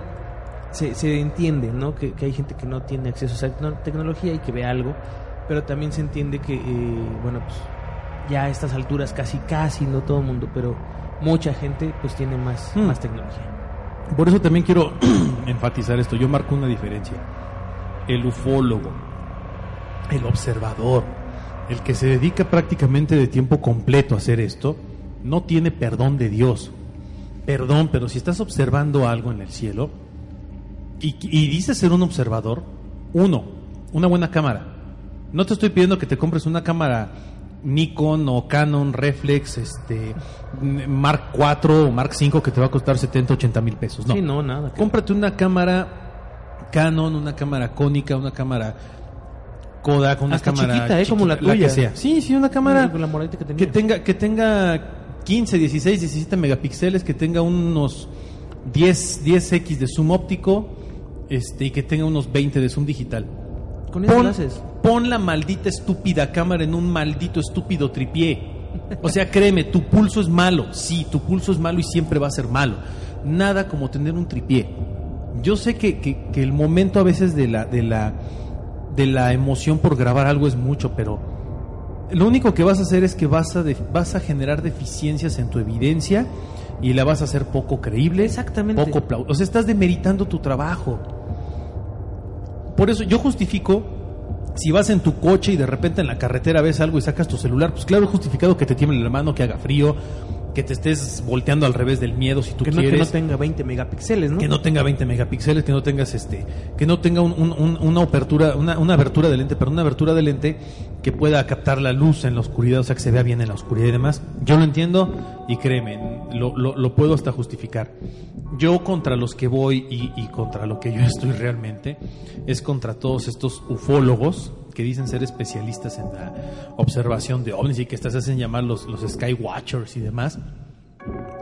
[SPEAKER 2] se, se entiende, ¿no? Que, que hay gente que no tiene acceso a esa tecno- tecnología y que ve algo, pero también se entiende que, eh, bueno, pues ya a estas alturas casi, casi, no todo el mundo, pero mucha gente pues tiene más,
[SPEAKER 3] Hmm.
[SPEAKER 2] más tecnología.
[SPEAKER 3] Por eso también quiero enfatizar esto. Yo marco una diferencia. El ufólogo, el observador, el que se dedica prácticamente de tiempo completo a hacer esto, no tiene perdón de Dios. Perdón, pero si estás observando algo en el cielo y, y dices ser un observador, uno, una buena cámara. No te estoy pidiendo que te compres una cámara Nikon o Canon Reflex, este Mark 4 o Mark 5 que te va a costar 70, 80 mil pesos. No.
[SPEAKER 2] Sí, no, nada.
[SPEAKER 3] Cómprate una cámara Canon, una cámara cónica, una cámara Kodak, una
[SPEAKER 2] Hasta
[SPEAKER 3] cámara
[SPEAKER 2] chiquita, ¿eh? Como la tuya.
[SPEAKER 3] que sea. Sí, sí, una cámara
[SPEAKER 2] Con la moradita que tenía.
[SPEAKER 3] que tenga que tenga 15, 16, 17 megapíxeles, que tenga unos 10 10x de zoom óptico, este y que tenga unos 20 de zoom digital.
[SPEAKER 2] Con eso
[SPEAKER 3] Pon,
[SPEAKER 2] lo haces.
[SPEAKER 3] pon la maldita estúpida cámara en un maldito estúpido tripié. O sea, créeme, tu pulso es malo. Sí, tu pulso es malo y siempre va a ser malo. Nada como tener un tripié. Yo sé que, que- que el momento a veces de la, de la de la emoción por grabar algo es mucho, pero lo único que vas a hacer es que vas a, de- vas a generar deficiencias en tu evidencia y la vas a hacer poco creíble.
[SPEAKER 2] Exactamente.
[SPEAKER 3] Poco O sea, estás demeritando tu trabajo. Por eso yo justifico, si vas en tu coche y de repente en la carretera ves algo y sacas tu celular, pues claro, es justificado que te tiemble la mano, que haga frío, que te estés volteando al revés del miedo si tú
[SPEAKER 2] Que no, que
[SPEAKER 3] quieres
[SPEAKER 2] no tenga 20 megapíxeles, ¿no?
[SPEAKER 3] que no tenga 20 megapíxeles, que no tengas este, que no tenga un- una apertura, una, una abertura de lente, pero una abertura de lente que pueda captar la luz en la oscuridad, o sea que se vea bien en la oscuridad y demás. Yo lo entiendo y créeme, lo, lo- lo puedo hasta justificar. Yo contra los que voy y, y contra lo que yo estoy realmente es contra todos estos ufólogos que dicen ser especialistas en la observación de ovnis y que estas hacen llamar los, los Skywatchers y demás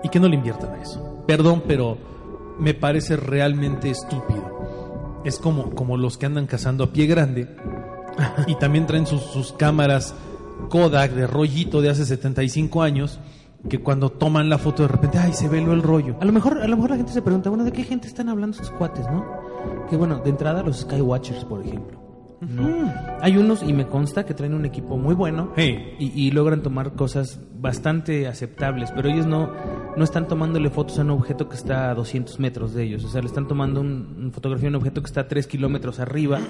[SPEAKER 3] y que no le inviertan a eso. Perdón, pero me parece realmente estúpido. Es como, como los que andan cazando a pie grande y también traen sus, sus cámaras Kodak de rollito de hace 75 años que cuando toman la foto de repente, ay, se ve lo el rollo.
[SPEAKER 2] A lo mejor, a lo mejor la gente se pregunta, bueno, ¿de qué gente están hablando estos cuates, no? Que bueno, de entrada los Skywatchers, por ejemplo. ¿No? Hay unos, y me consta, que traen un equipo muy bueno
[SPEAKER 3] Hey.
[SPEAKER 2] y, y logran tomar cosas bastante aceptables, pero ellos no, no están tomándole fotos a un objeto que está a 200 metros de ellos, o sea, le están tomando un, fotografía a un objeto que está a 3 kilómetros arriba,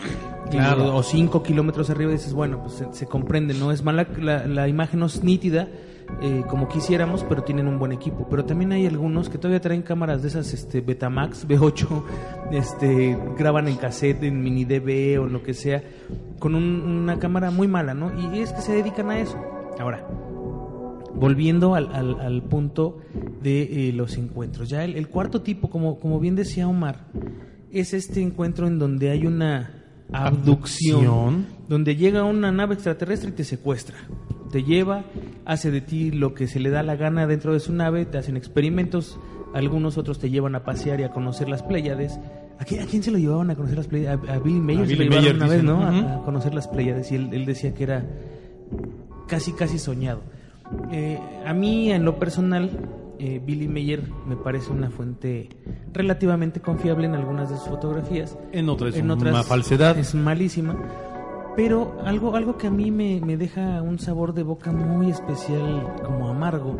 [SPEAKER 3] Claro.
[SPEAKER 2] y- o 5 kilómetros arriba, y dices, bueno, pues se, se comprende, no es mala, la, la imagen no es nítida, eh, como quisiéramos, pero tienen un buen equipo. Pero también hay algunos que todavía traen cámaras de esas este, Betamax, B8, este, graban en cassette, en mini DV o lo que sea, con un- una cámara muy mala, ¿no? Y es que se dedican a eso. Ahora, volviendo al, al- al punto de eh, los encuentros. Ya el, el cuarto tipo, como, como bien decía Omar, es este encuentro en donde hay una abducción,
[SPEAKER 3] Abducción.
[SPEAKER 2] donde llega una nave extraterrestre y te secuestra. Te lleva, hace de ti lo que se le da la gana dentro de su nave, te hacen experimentos, algunos otros te llevan a pasear y a conocer las Pléyades. ¿A quién, a quién se lo llevaban a conocer las Pléyades? A, a Billy Mayer
[SPEAKER 3] A
[SPEAKER 2] se
[SPEAKER 3] Billy
[SPEAKER 2] lo llevaron
[SPEAKER 3] Mayer,
[SPEAKER 2] una vez. ¿no? A- conocer las Pléyades y él, él decía que era casi casi soñado. Eh, a mí en lo personal eh, Billy Mayer me parece una fuente relativamente confiable en algunas de sus fotografías.
[SPEAKER 3] En otras
[SPEAKER 2] En otras
[SPEAKER 3] una falsedad.
[SPEAKER 2] Es malísima. Pero algo, algo que a mí me, me deja un sabor de boca muy especial, como amargo,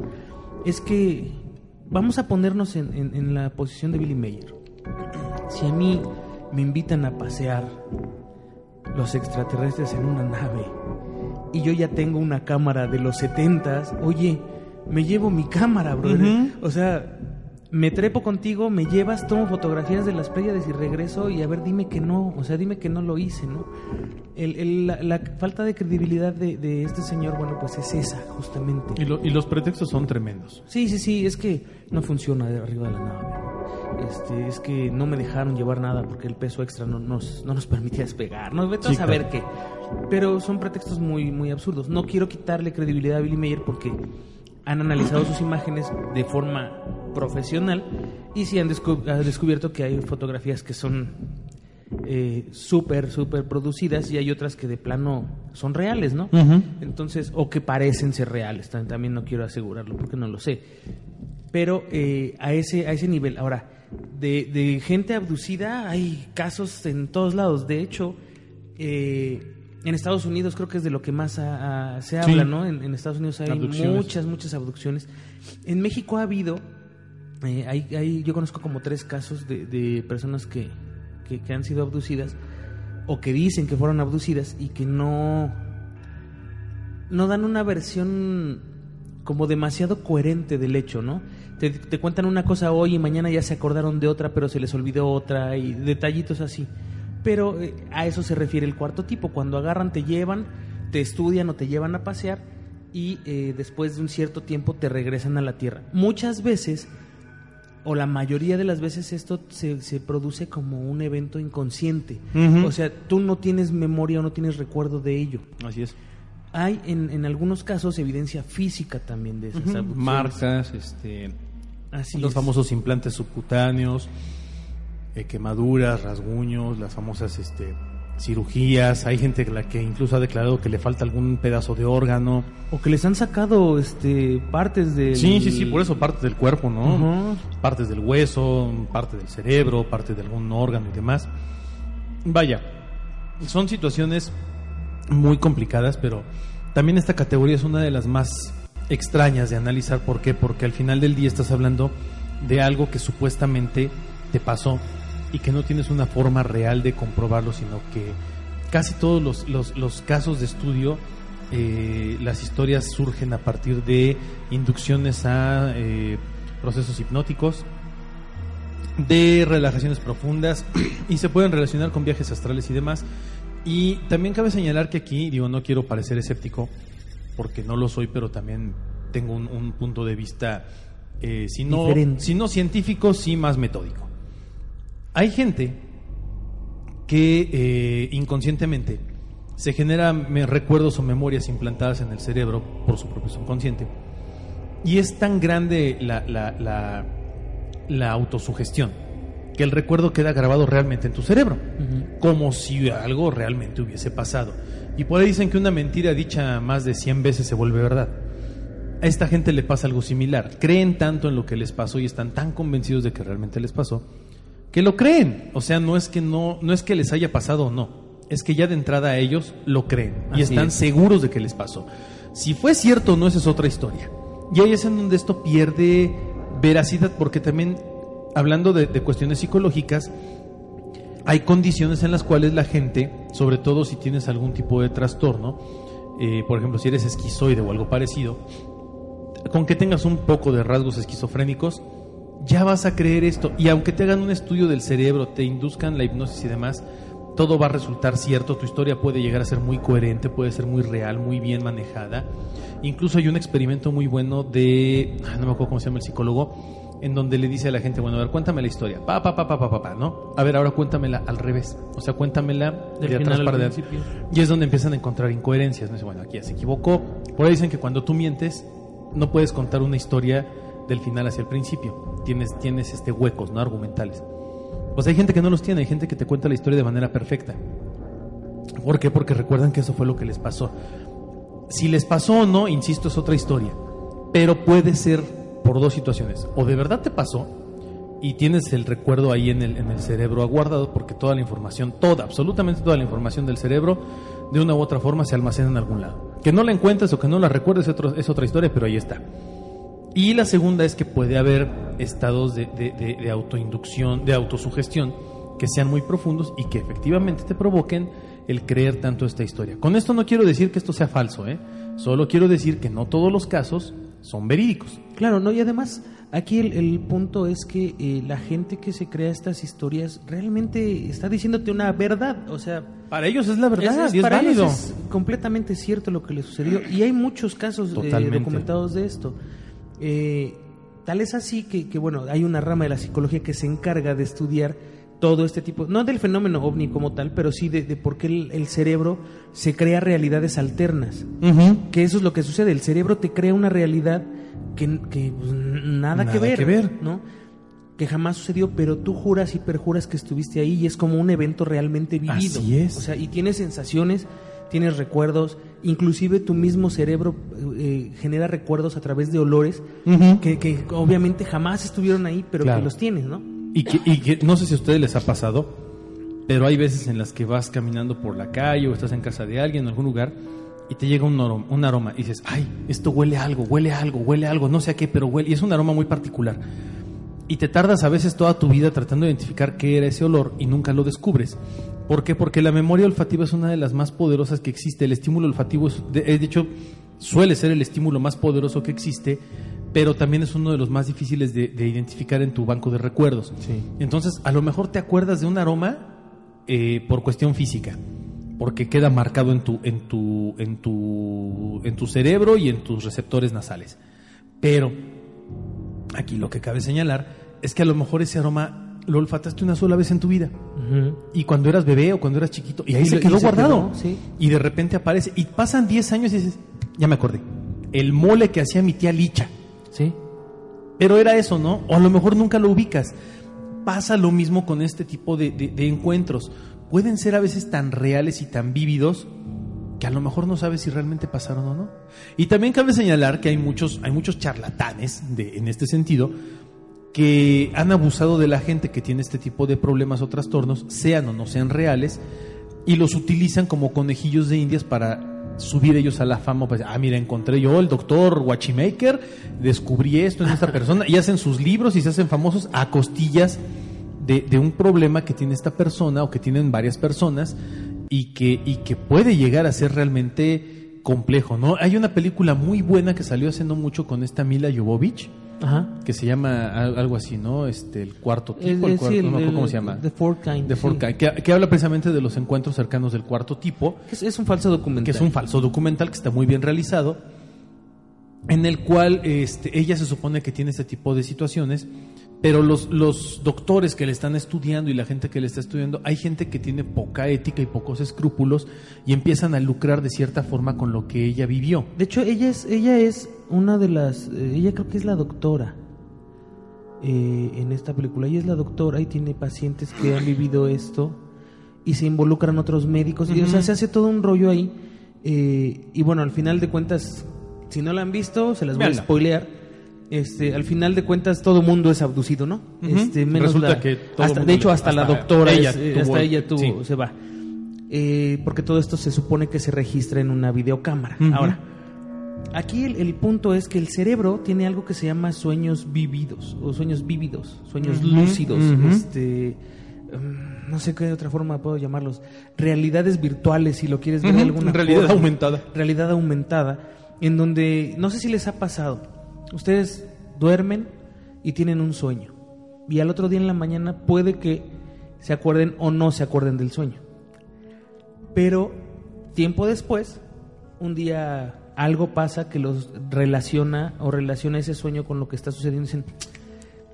[SPEAKER 2] es que vamos a ponernos en, en- en la posición de Billy Mayer. Si a mí me invitan a pasear los extraterrestres en una nave y yo ya tengo una cámara de los 70 oye, me llevo mi cámara, brother. O sea, me trepo contigo, me llevas, tomo fotografías de las Pléyades y regreso y a ver, dime que no, o sea, dime que no lo hice, ¿no? El- el- la, la falta de credibilidad de, de este señor, bueno, pues es esa, justamente.
[SPEAKER 3] Y, lo- y los pretextos son tremendos.
[SPEAKER 2] Sí, sí, sí, es que no funciona de arriba de la nave. Este, es que no me dejaron llevar nada porque el peso extra no nos, no nos permitía despegar. No vete a saber qué. Pero son pretextos muy, muy absurdos. No quiero quitarle credibilidad a Billy Mayer porque han analizado sus imágenes de forma profesional y sí han descu- ha descubierto que hay fotografías que son eh, súper, súper producidas y hay otras que de plano son reales, ¿no? Entonces, o que parecen ser reales, tam- también no quiero asegurarlo porque no lo sé. Pero eh, a, ese, a ese nivel, ahora, de, de gente abducida hay casos en todos lados. De hecho, eh, en Estados Unidos creo que es de lo que más ah, se
[SPEAKER 3] Sí.
[SPEAKER 2] habla, ¿no? En, en Estados Unidos hay muchas, muchas abducciones. En México ha habido, eh, hay, hay- yo conozco como tres casos de, de personas que, que, que han sido abducidas o que dicen que fueron abducidas y que no, no dan una versión como demasiado coherente del hecho, ¿no? Te, te cuentan una cosa hoy y mañana ya se acordaron de otra, pero se les olvidó otra y detallitos así. Pero eh, a eso se refiere el cuarto tipo, cuando agarran, te llevan, te estudian o te llevan a pasear y eh, después de un cierto tiempo te regresan a la Tierra. Muchas veces o la mayoría de las veces esto se, se produce como un evento inconsciente. O sea, tú no tienes memoria o no tienes recuerdo de ello.
[SPEAKER 3] Así es.
[SPEAKER 2] Hay en, en algunos casos evidencia física también de esas abducciones.
[SPEAKER 3] Marcas, este,
[SPEAKER 2] Así
[SPEAKER 3] los
[SPEAKER 2] es.
[SPEAKER 3] famosos implantes subcutáneos, eh, quemaduras, rasguños, las famosas este, cirugías. Hay gente que la que incluso ha declarado que le falta algún pedazo de órgano.
[SPEAKER 2] O que les han sacado este partes de...
[SPEAKER 3] Sí, sí, sí, por eso parte del cuerpo, ¿no? Partes del hueso, parte del cerebro, parte de algún órgano y demás. Vaya, son situaciones muy complicadas, pero también esta categoría es una de las más extrañas de analizar. ¿Por qué? Porque al final del día estás hablando de algo que supuestamente te pasó y que no tienes una forma real de comprobarlo, sino que casi todos los, los- los casos de estudio, eh, las historias surgen a partir de inducciones a eh, procesos hipnóticos, de relajaciones profundas y se pueden relacionar con viajes astrales y demás. Y también cabe señalar que aquí, digo, no quiero parecer escéptico, porque no lo soy, pero también tengo un, un punto de vista, eh, si, no,
[SPEAKER 2] Diferente.
[SPEAKER 3] si no científico, sí más metódico. Hay gente que eh, inconscientemente se genera me- recuerdos o memorias implantadas en el cerebro por su propio subconsciente. Y es tan grande la, la, la, la autosugestión que el recuerdo queda grabado realmente en tu cerebro, como si algo realmente hubiese pasado. Y por ahí dicen que una mentira dicha más de 100 veces se vuelve verdad. A esta gente le pasa algo similar. Creen tanto en lo que les pasó y están tan convencidos de que realmente les pasó que lo creen. O sea, no es que no, no es que les haya pasado o no. Es que ya de entrada a ellos lo creen y
[SPEAKER 2] Así
[SPEAKER 3] están
[SPEAKER 2] es.
[SPEAKER 3] seguros de que les pasó. Si fue cierto o no, esa es otra historia. Y ahí es en donde esto pierde veracidad, porque también, hablando de, de cuestiones psicológicas, hay condiciones en las cuales la gente, sobre todo si tienes algún tipo de trastorno, eh, por ejemplo, si eres esquizoide o algo parecido, con que tengas un poco de rasgos esquizofrénicos, ya vas a creer esto. Y aunque te hagan un estudio del cerebro, te induzcan la hipnosis y demás, todo va a resultar cierto. Tu historia puede llegar a ser muy coherente, puede ser muy real, muy bien manejada. Incluso hay un experimento muy bueno de, ah, no me acuerdo cómo se llama el psicólogo, en donde le dice a la gente, bueno, a ver, cuéntame la historia. Pa, pa, pa, pa, pa, pa, pa, ¿no? A ver, ahora cuéntamela al revés. O sea, cuéntamela de atrás para adelante. Y es donde empiezan a encontrar incoherencias. ¿no? Bueno, aquí ya se equivocó. Por ahí dicen que cuando tú mientes, no puedes contar una historia del final hacia el principio. Tienes, tienes este huecos, ¿no? Argumentales. Pues hay gente que no los tiene, hay gente que te cuenta la historia de manera perfecta. ¿Por qué? Porque recuerdan que eso fue lo que les pasó. Si les pasó o no, insisto, es otra historia. Pero puede ser por dos situaciones. O de verdad te pasó y tienes el recuerdo ahí en el, en el cerebro aguardado, porque toda la información, toda, absolutamente toda la información del cerebro, de una u otra forma se almacena en algún lado. Que no la encuentres o que no la recuerdes es, otro- es otra historia, pero ahí está. Y la segunda es que puede haber estados de, de- de- de autoinducción, de autosugestión, que sean muy profundos y que efectivamente te provoquen el creer tanto esta historia. Con esto no quiero decir que esto sea falso, ¿eh? solo quiero decir que no todos los casos son verídicos.
[SPEAKER 2] Claro, no, y además aquí el, el punto es que eh, la gente que se crea estas historias realmente está diciéndote una verdad, o sea,
[SPEAKER 3] Para ellos es la verdad
[SPEAKER 2] es-
[SPEAKER 3] y es
[SPEAKER 2] para ellos
[SPEAKER 3] válido.
[SPEAKER 2] es completamente cierto lo que le sucedió y hay muchos casos eh, documentados de esto. Eh, tal es así que, que, bueno, hay una rama de la psicología que se encarga de estudiar todo este tipo, no del fenómeno ovni como tal, pero sí de, de por qué el, el cerebro se crea realidades alternas. Que eso es lo que sucede, el cerebro te crea una realidad que, que, pues, nada,
[SPEAKER 3] Nada
[SPEAKER 2] que ver,
[SPEAKER 3] que ver.
[SPEAKER 2] ¿no? Que jamás sucedió, pero tú juras y perjuras que estuviste ahí y es como un evento realmente vivido.
[SPEAKER 3] Así es.
[SPEAKER 2] O sea, y tienes sensaciones, tienes recuerdos, inclusive tu mismo cerebro eh, genera recuerdos a través de olores que, que obviamente jamás estuvieron ahí, pero
[SPEAKER 3] Claro.
[SPEAKER 2] que los tienes, ¿no?
[SPEAKER 3] Y que, y que no sé si a ustedes les ha pasado, pero hay veces en las que vas caminando por la calle o estás en casa de alguien en algún lugar y te llega un aroma, un aroma y dices, ay, esto huele a algo, huele a algo, huele a algo, no sé a qué, pero huele, y es un aroma muy particular. Y te tardas a veces toda tu vida tratando de identificar qué era ese olor y nunca lo descubres. ¿Por qué? Porque la memoria olfativa es una de las más poderosas que existe. El estímulo olfativo, es, de, de hecho, suele ser el estímulo más poderoso que existe, pero también es uno de los más difíciles de, de identificar en tu banco de recuerdos. Entonces, a lo mejor te acuerdas de un aroma eh, por cuestión física, porque queda marcado en tu, en tu, en tu, en tu cerebro y en tus receptores nasales. Pero aquí lo que cabe señalar es que a lo mejor ese aroma lo olfataste una sola vez en tu vida. Y cuando eras bebé o cuando eras chiquito. Y ahí
[SPEAKER 2] Y
[SPEAKER 3] se quedó
[SPEAKER 2] y se
[SPEAKER 3] guardado.
[SPEAKER 2] quedó, sí.
[SPEAKER 3] Y de repente aparece. Y pasan 10 años y dices, ya me acordé. El mole que hacía mi tía Licha.
[SPEAKER 2] Sí.
[SPEAKER 3] Pero era eso, ¿no? O a lo mejor nunca lo ubicas. Pasa lo mismo con este tipo de, de- de encuentros. Pueden ser a veces tan reales y tan vívidos que a lo mejor no sabes si realmente pasaron o no. Y también cabe señalar que hay muchos, hay muchos charlatanes de, en este sentido que han abusado de la gente que tiene este tipo de problemas o trastornos, sean o no sean reales, y los utilizan como conejillos de indias para subir ellos a la fama. Pues, ah, mira, encontré yo el doctor Watchmaker, descubrí esto en esta persona, y hacen sus libros y se hacen famosos a costillas de, un problema que tiene esta persona o que tienen varias personas y que, y que puede llegar a ser realmente complejo, ¿no? Hay una película muy buena que salió hace no mucho con esta Mila Jovovich,
[SPEAKER 2] Ajá.
[SPEAKER 3] que se llama al- algo así, ¿no? Este, el cuarto tipo, el
[SPEAKER 2] es-
[SPEAKER 3] cuarto,
[SPEAKER 2] sí,
[SPEAKER 3] no me acuerdo
[SPEAKER 2] el-
[SPEAKER 3] cómo se llama.
[SPEAKER 2] The Fourth Kind,
[SPEAKER 3] The Fourth
[SPEAKER 2] sí.
[SPEAKER 3] Kind, que, que habla precisamente de los encuentros cercanos del cuarto tipo,
[SPEAKER 2] Es, es un falso documental.
[SPEAKER 3] que es un falso documental que está muy bien realizado, en el cual este, ella se supone que tiene este tipo de situaciones, pero los, los doctores que le están estudiando y la gente que le está estudiando, hay gente que tiene poca ética y pocos escrúpulos y empiezan a lucrar de cierta forma con lo que ella vivió.
[SPEAKER 2] De hecho, ella es, ella es una de las. eh, ella creo que es la doctora eh, en esta película. Ella es la doctora y tiene pacientes que han vivido esto y se involucran otros médicos. Y, o sea, se hace todo un rollo ahí. eh, y bueno, al final de cuentas, si no la han visto, se las voy
[SPEAKER 3] Véanla.
[SPEAKER 2] a spoilear. Este, al final de cuentas, todo mundo es abducido, ¿no? Este, menos
[SPEAKER 3] Resulta
[SPEAKER 2] la-
[SPEAKER 3] que todo
[SPEAKER 2] hasta-
[SPEAKER 3] mundo
[SPEAKER 2] de hecho, hasta, la doctora,
[SPEAKER 3] ella
[SPEAKER 2] es-
[SPEAKER 3] tuvo-
[SPEAKER 2] hasta ella tuvo,
[SPEAKER 3] sí.
[SPEAKER 2] se va. Eh, porque todo esto se supone que se registra en una videocámara. Ahora, aquí el, el punto es que el cerebro tiene algo que se llama sueños vívidos o sueños vívidos, sueños lúcidos, este, mm, no sé qué otra forma puedo llamarlos, realidades virtuales si lo quieres ver de alguna
[SPEAKER 3] realidad
[SPEAKER 2] forma.
[SPEAKER 3] aumentada.
[SPEAKER 2] realidad aumentada, en donde no sé si les ha pasado, ustedes duermen y tienen un sueño y al otro día en la mañana puede que se acuerden o no se acuerden del sueño. Pero tiempo después, un día algo pasa que los relaciona o relaciona ese sueño con lo que está sucediendo. Dicen,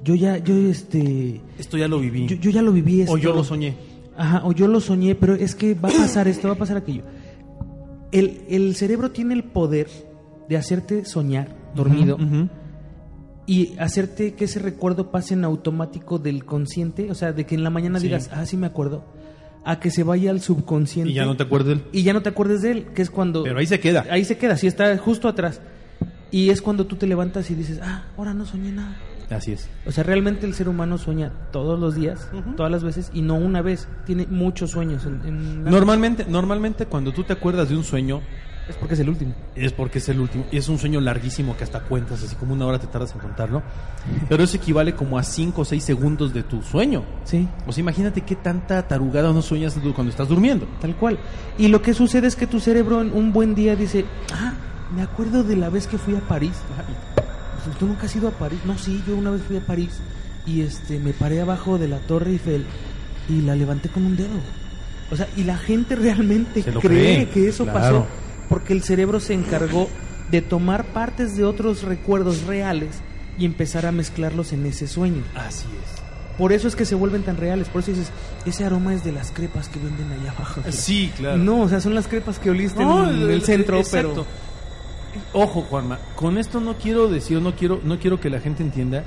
[SPEAKER 2] yo ya, yo este,
[SPEAKER 3] Esto ya lo viví.
[SPEAKER 2] yo, yo ya lo viví.
[SPEAKER 3] o yo
[SPEAKER 2] esto".
[SPEAKER 3] lo soñé.
[SPEAKER 2] Ajá, o yo lo soñé, pero es que va a pasar esto, va a pasar aquello. El, el cerebro tiene el poder de hacerte soñar dormido y hacerte que ese recuerdo pase en automático del consciente, o sea, de que en la mañana
[SPEAKER 3] Sí.
[SPEAKER 2] digas, ah, sí me acuerdo, a que se vaya al subconsciente
[SPEAKER 3] Y ya no te acuerdas de él.
[SPEAKER 2] y ya no te acuerdes de él, que es cuando...
[SPEAKER 3] Pero ahí se queda.
[SPEAKER 2] Ahí se queda, sí está justo atrás. Y es cuando tú te levantas y dices, ah, ahora no soñé nada.
[SPEAKER 3] Así es.
[SPEAKER 2] O sea, realmente el ser humano sueña todos los días, todas las veces, y no una vez. Tiene muchos sueños. En, en la-
[SPEAKER 3] Normalmente, normalmente cuando tú te acuerdas de un sueño,
[SPEAKER 2] Es porque es el último.
[SPEAKER 3] es porque es el último. Y es un sueño larguísimo que hasta cuentas, así como una hora te tardas en contarlo. Pero eso equivale como a 5 o 6 segundos de tu sueño.
[SPEAKER 2] Sí,
[SPEAKER 3] O sea, imagínate qué tanta tarugada no sueñas cuando estás durmiendo.
[SPEAKER 2] tal cual. Y lo que sucede es que tu cerebro en un buen día dice, ah, me acuerdo de la vez que fui a París. Pues, ¿Tú nunca has ido a París? No, sí, yo una vez fui a París y este me paré abajo de la Torre Eiffel y la levanté con un dedo. O sea, y la gente realmente cree,
[SPEAKER 3] cree,
[SPEAKER 2] que eso
[SPEAKER 3] claro.
[SPEAKER 2] pasó porque el cerebro se encargó de tomar partes de otros recuerdos reales y empezar a mezclarlos en ese sueño.
[SPEAKER 3] Así es.
[SPEAKER 2] Por eso es que se vuelven tan reales. Por eso dices, ese aroma es de las crepas que venden allá abajo.
[SPEAKER 3] Sí, claro.
[SPEAKER 2] No, o sea, son las crepas que oliste
[SPEAKER 3] No,
[SPEAKER 2] en el,
[SPEAKER 3] el-
[SPEAKER 2] centro,
[SPEAKER 3] exacto.
[SPEAKER 2] pero...
[SPEAKER 3] Ojo, Juanma, con esto no quiero decir, no quiero, no quiero que la gente entienda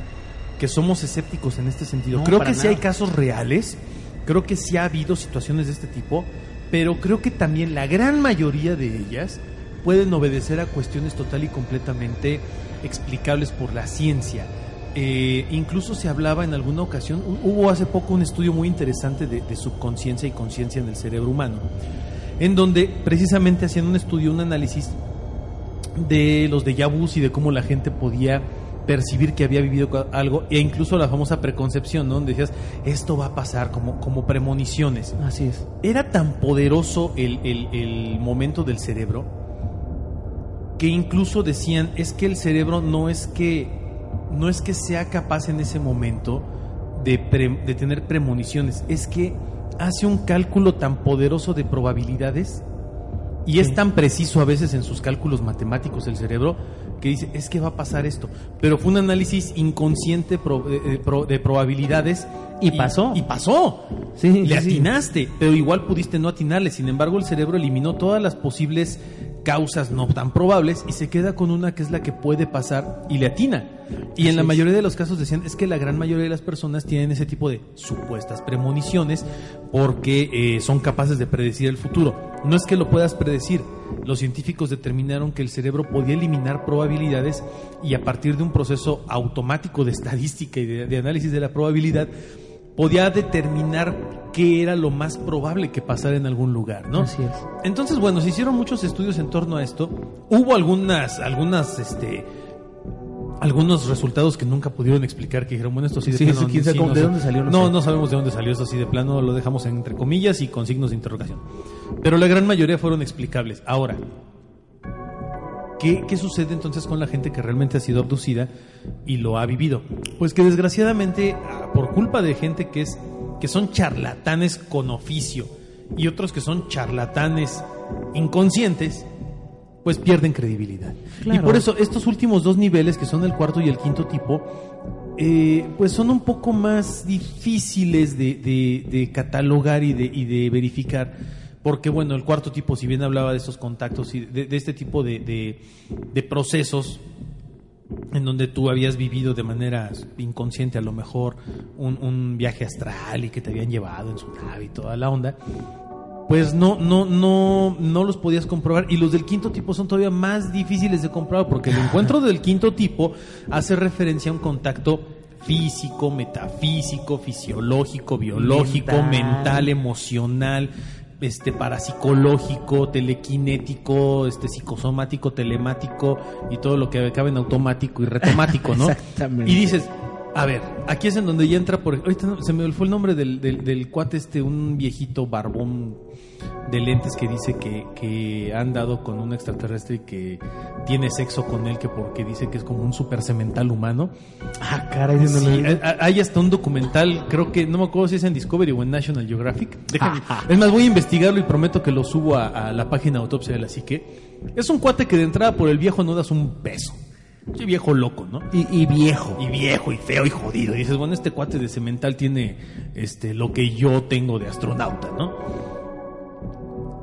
[SPEAKER 3] que somos escépticos en este sentido.
[SPEAKER 2] No,
[SPEAKER 3] creo que
[SPEAKER 2] nada.
[SPEAKER 3] hay casos reales, creo que sí ha habido situaciones de este tipo, pero creo que también la gran mayoría de ellas pueden obedecer a cuestiones total y completamente explicables por la ciencia. Eh, incluso se hablaba en alguna ocasión, hu- hubo hace poco un estudio muy interesante de, de subconsciencia y conciencia en el cerebro humano, en donde precisamente hacían un estudio, un análisis de los de vus y de cómo la gente podía percibir que había vivido algo e incluso la famosa preconcepción, ¿no? Donde decías, esto va a pasar como, como premoniciones.
[SPEAKER 2] Así es.
[SPEAKER 3] Era tan poderoso el, el- el momento del cerebro que incluso decían, es que el cerebro no es que, no es que sea capaz en ese momento de, pre- de tener premoniciones, es que hace un cálculo tan poderoso de probabilidades Y es tan preciso a veces en sus cálculos matemáticos el cerebro que dice, es que va a pasar esto. Pero fue un análisis inconsciente pro- eh, eh, pro- de probabilidades.
[SPEAKER 2] Y pasó.
[SPEAKER 3] Y pasó.
[SPEAKER 2] Sí,
[SPEAKER 3] Le
[SPEAKER 2] sí, sí.
[SPEAKER 3] atinaste, pero igual pudiste no atinarle. Sin embargo, el cerebro eliminó todas las posibles causas no tan probables y se queda con una que es la que puede pasar y le atina. Y en la mayoría de los casos decían, es que la gran mayoría de las personas tienen ese tipo de supuestas premoniciones porque eh, son capaces de predecir el futuro. No es que lo puedas predecir. Los científicos determinaron que el cerebro podía eliminar probabilidades y a partir de un proceso automático de estadística y de, de análisis de la probabilidad, podía determinar qué era lo más probable que pasara en algún lugar, ¿no?
[SPEAKER 2] Así es.
[SPEAKER 3] Entonces, bueno, se hicieron muchos estudios en torno a esto. Hubo algunas, algunas, este, algunos resultados que nunca pudieron explicar, que dijeron, bueno, esto sí de
[SPEAKER 2] Sí,
[SPEAKER 3] plano
[SPEAKER 2] sí,
[SPEAKER 3] sí, no
[SPEAKER 2] de
[SPEAKER 3] sé.
[SPEAKER 2] dónde salió, no
[SPEAKER 3] No,
[SPEAKER 2] sé.
[SPEAKER 3] no sabemos de dónde salió esto así de plano, lo dejamos entre comillas y con signos de interrogación. Pero la gran mayoría fueron explicables. Ahora, ¿Qué, qué sucede entonces con la gente que realmente ha sido abducida y lo ha vivido? Pues que desgraciadamente, por culpa de gente que es que son charlatanes con oficio y otros que son charlatanes inconscientes, pues pierden credibilidad.
[SPEAKER 2] Claro.
[SPEAKER 3] Y por eso estos últimos dos niveles, que son el cuarto y el quinto tipo, eh, pues son un poco más difíciles de, de- de catalogar y de, y de verificar. Porque bueno, el cuarto tipo, si bien hablaba de estos contactos y de, este tipo de procesos en donde tú habías vivido de manera inconsciente a lo mejor un, un viaje astral y que te habían llevado en su nave y toda la onda, pues no, no, no, no los podías comprobar. Y los del quinto tipo son todavía más difíciles de comprobar, porque el encuentro del quinto tipo hace referencia a un contacto físico, metafísico, fisiológico, biológico,
[SPEAKER 2] Mental.
[SPEAKER 3] mental, emocional, este parapsicológico, telequinético, este psicosomático, telemático y todo lo que cabe en automático y retomático, ¿no?
[SPEAKER 2] Exactamente.
[SPEAKER 3] Y dices, a ver, aquí es en donde ya entra por ahorita se me fue el nombre del, del, del cuate este, un viejito barbón de lentes que dice que, que ha andado con un extraterrestre y que tiene sexo con él que porque dice que es como un super cemental humano.
[SPEAKER 2] Ah, caray, ese no
[SPEAKER 3] Sí,
[SPEAKER 2] lo-
[SPEAKER 3] ha- ha- hay hasta un documental, creo que, no me acuerdo si es en Discovery o en National Geographic. Déjame- es más, voy a investigarlo y prometo que lo subo a, a la página Autopsia de la Psique. Es un cuate que de entrada por el viejo no das un peso. Sí, viejo loco, ¿no?
[SPEAKER 2] Y, y viejo.
[SPEAKER 3] Y viejo, y feo, y jodido. Y dices, bueno, este cuate de cemental tiene este, lo que yo tengo de astronauta, ¿no?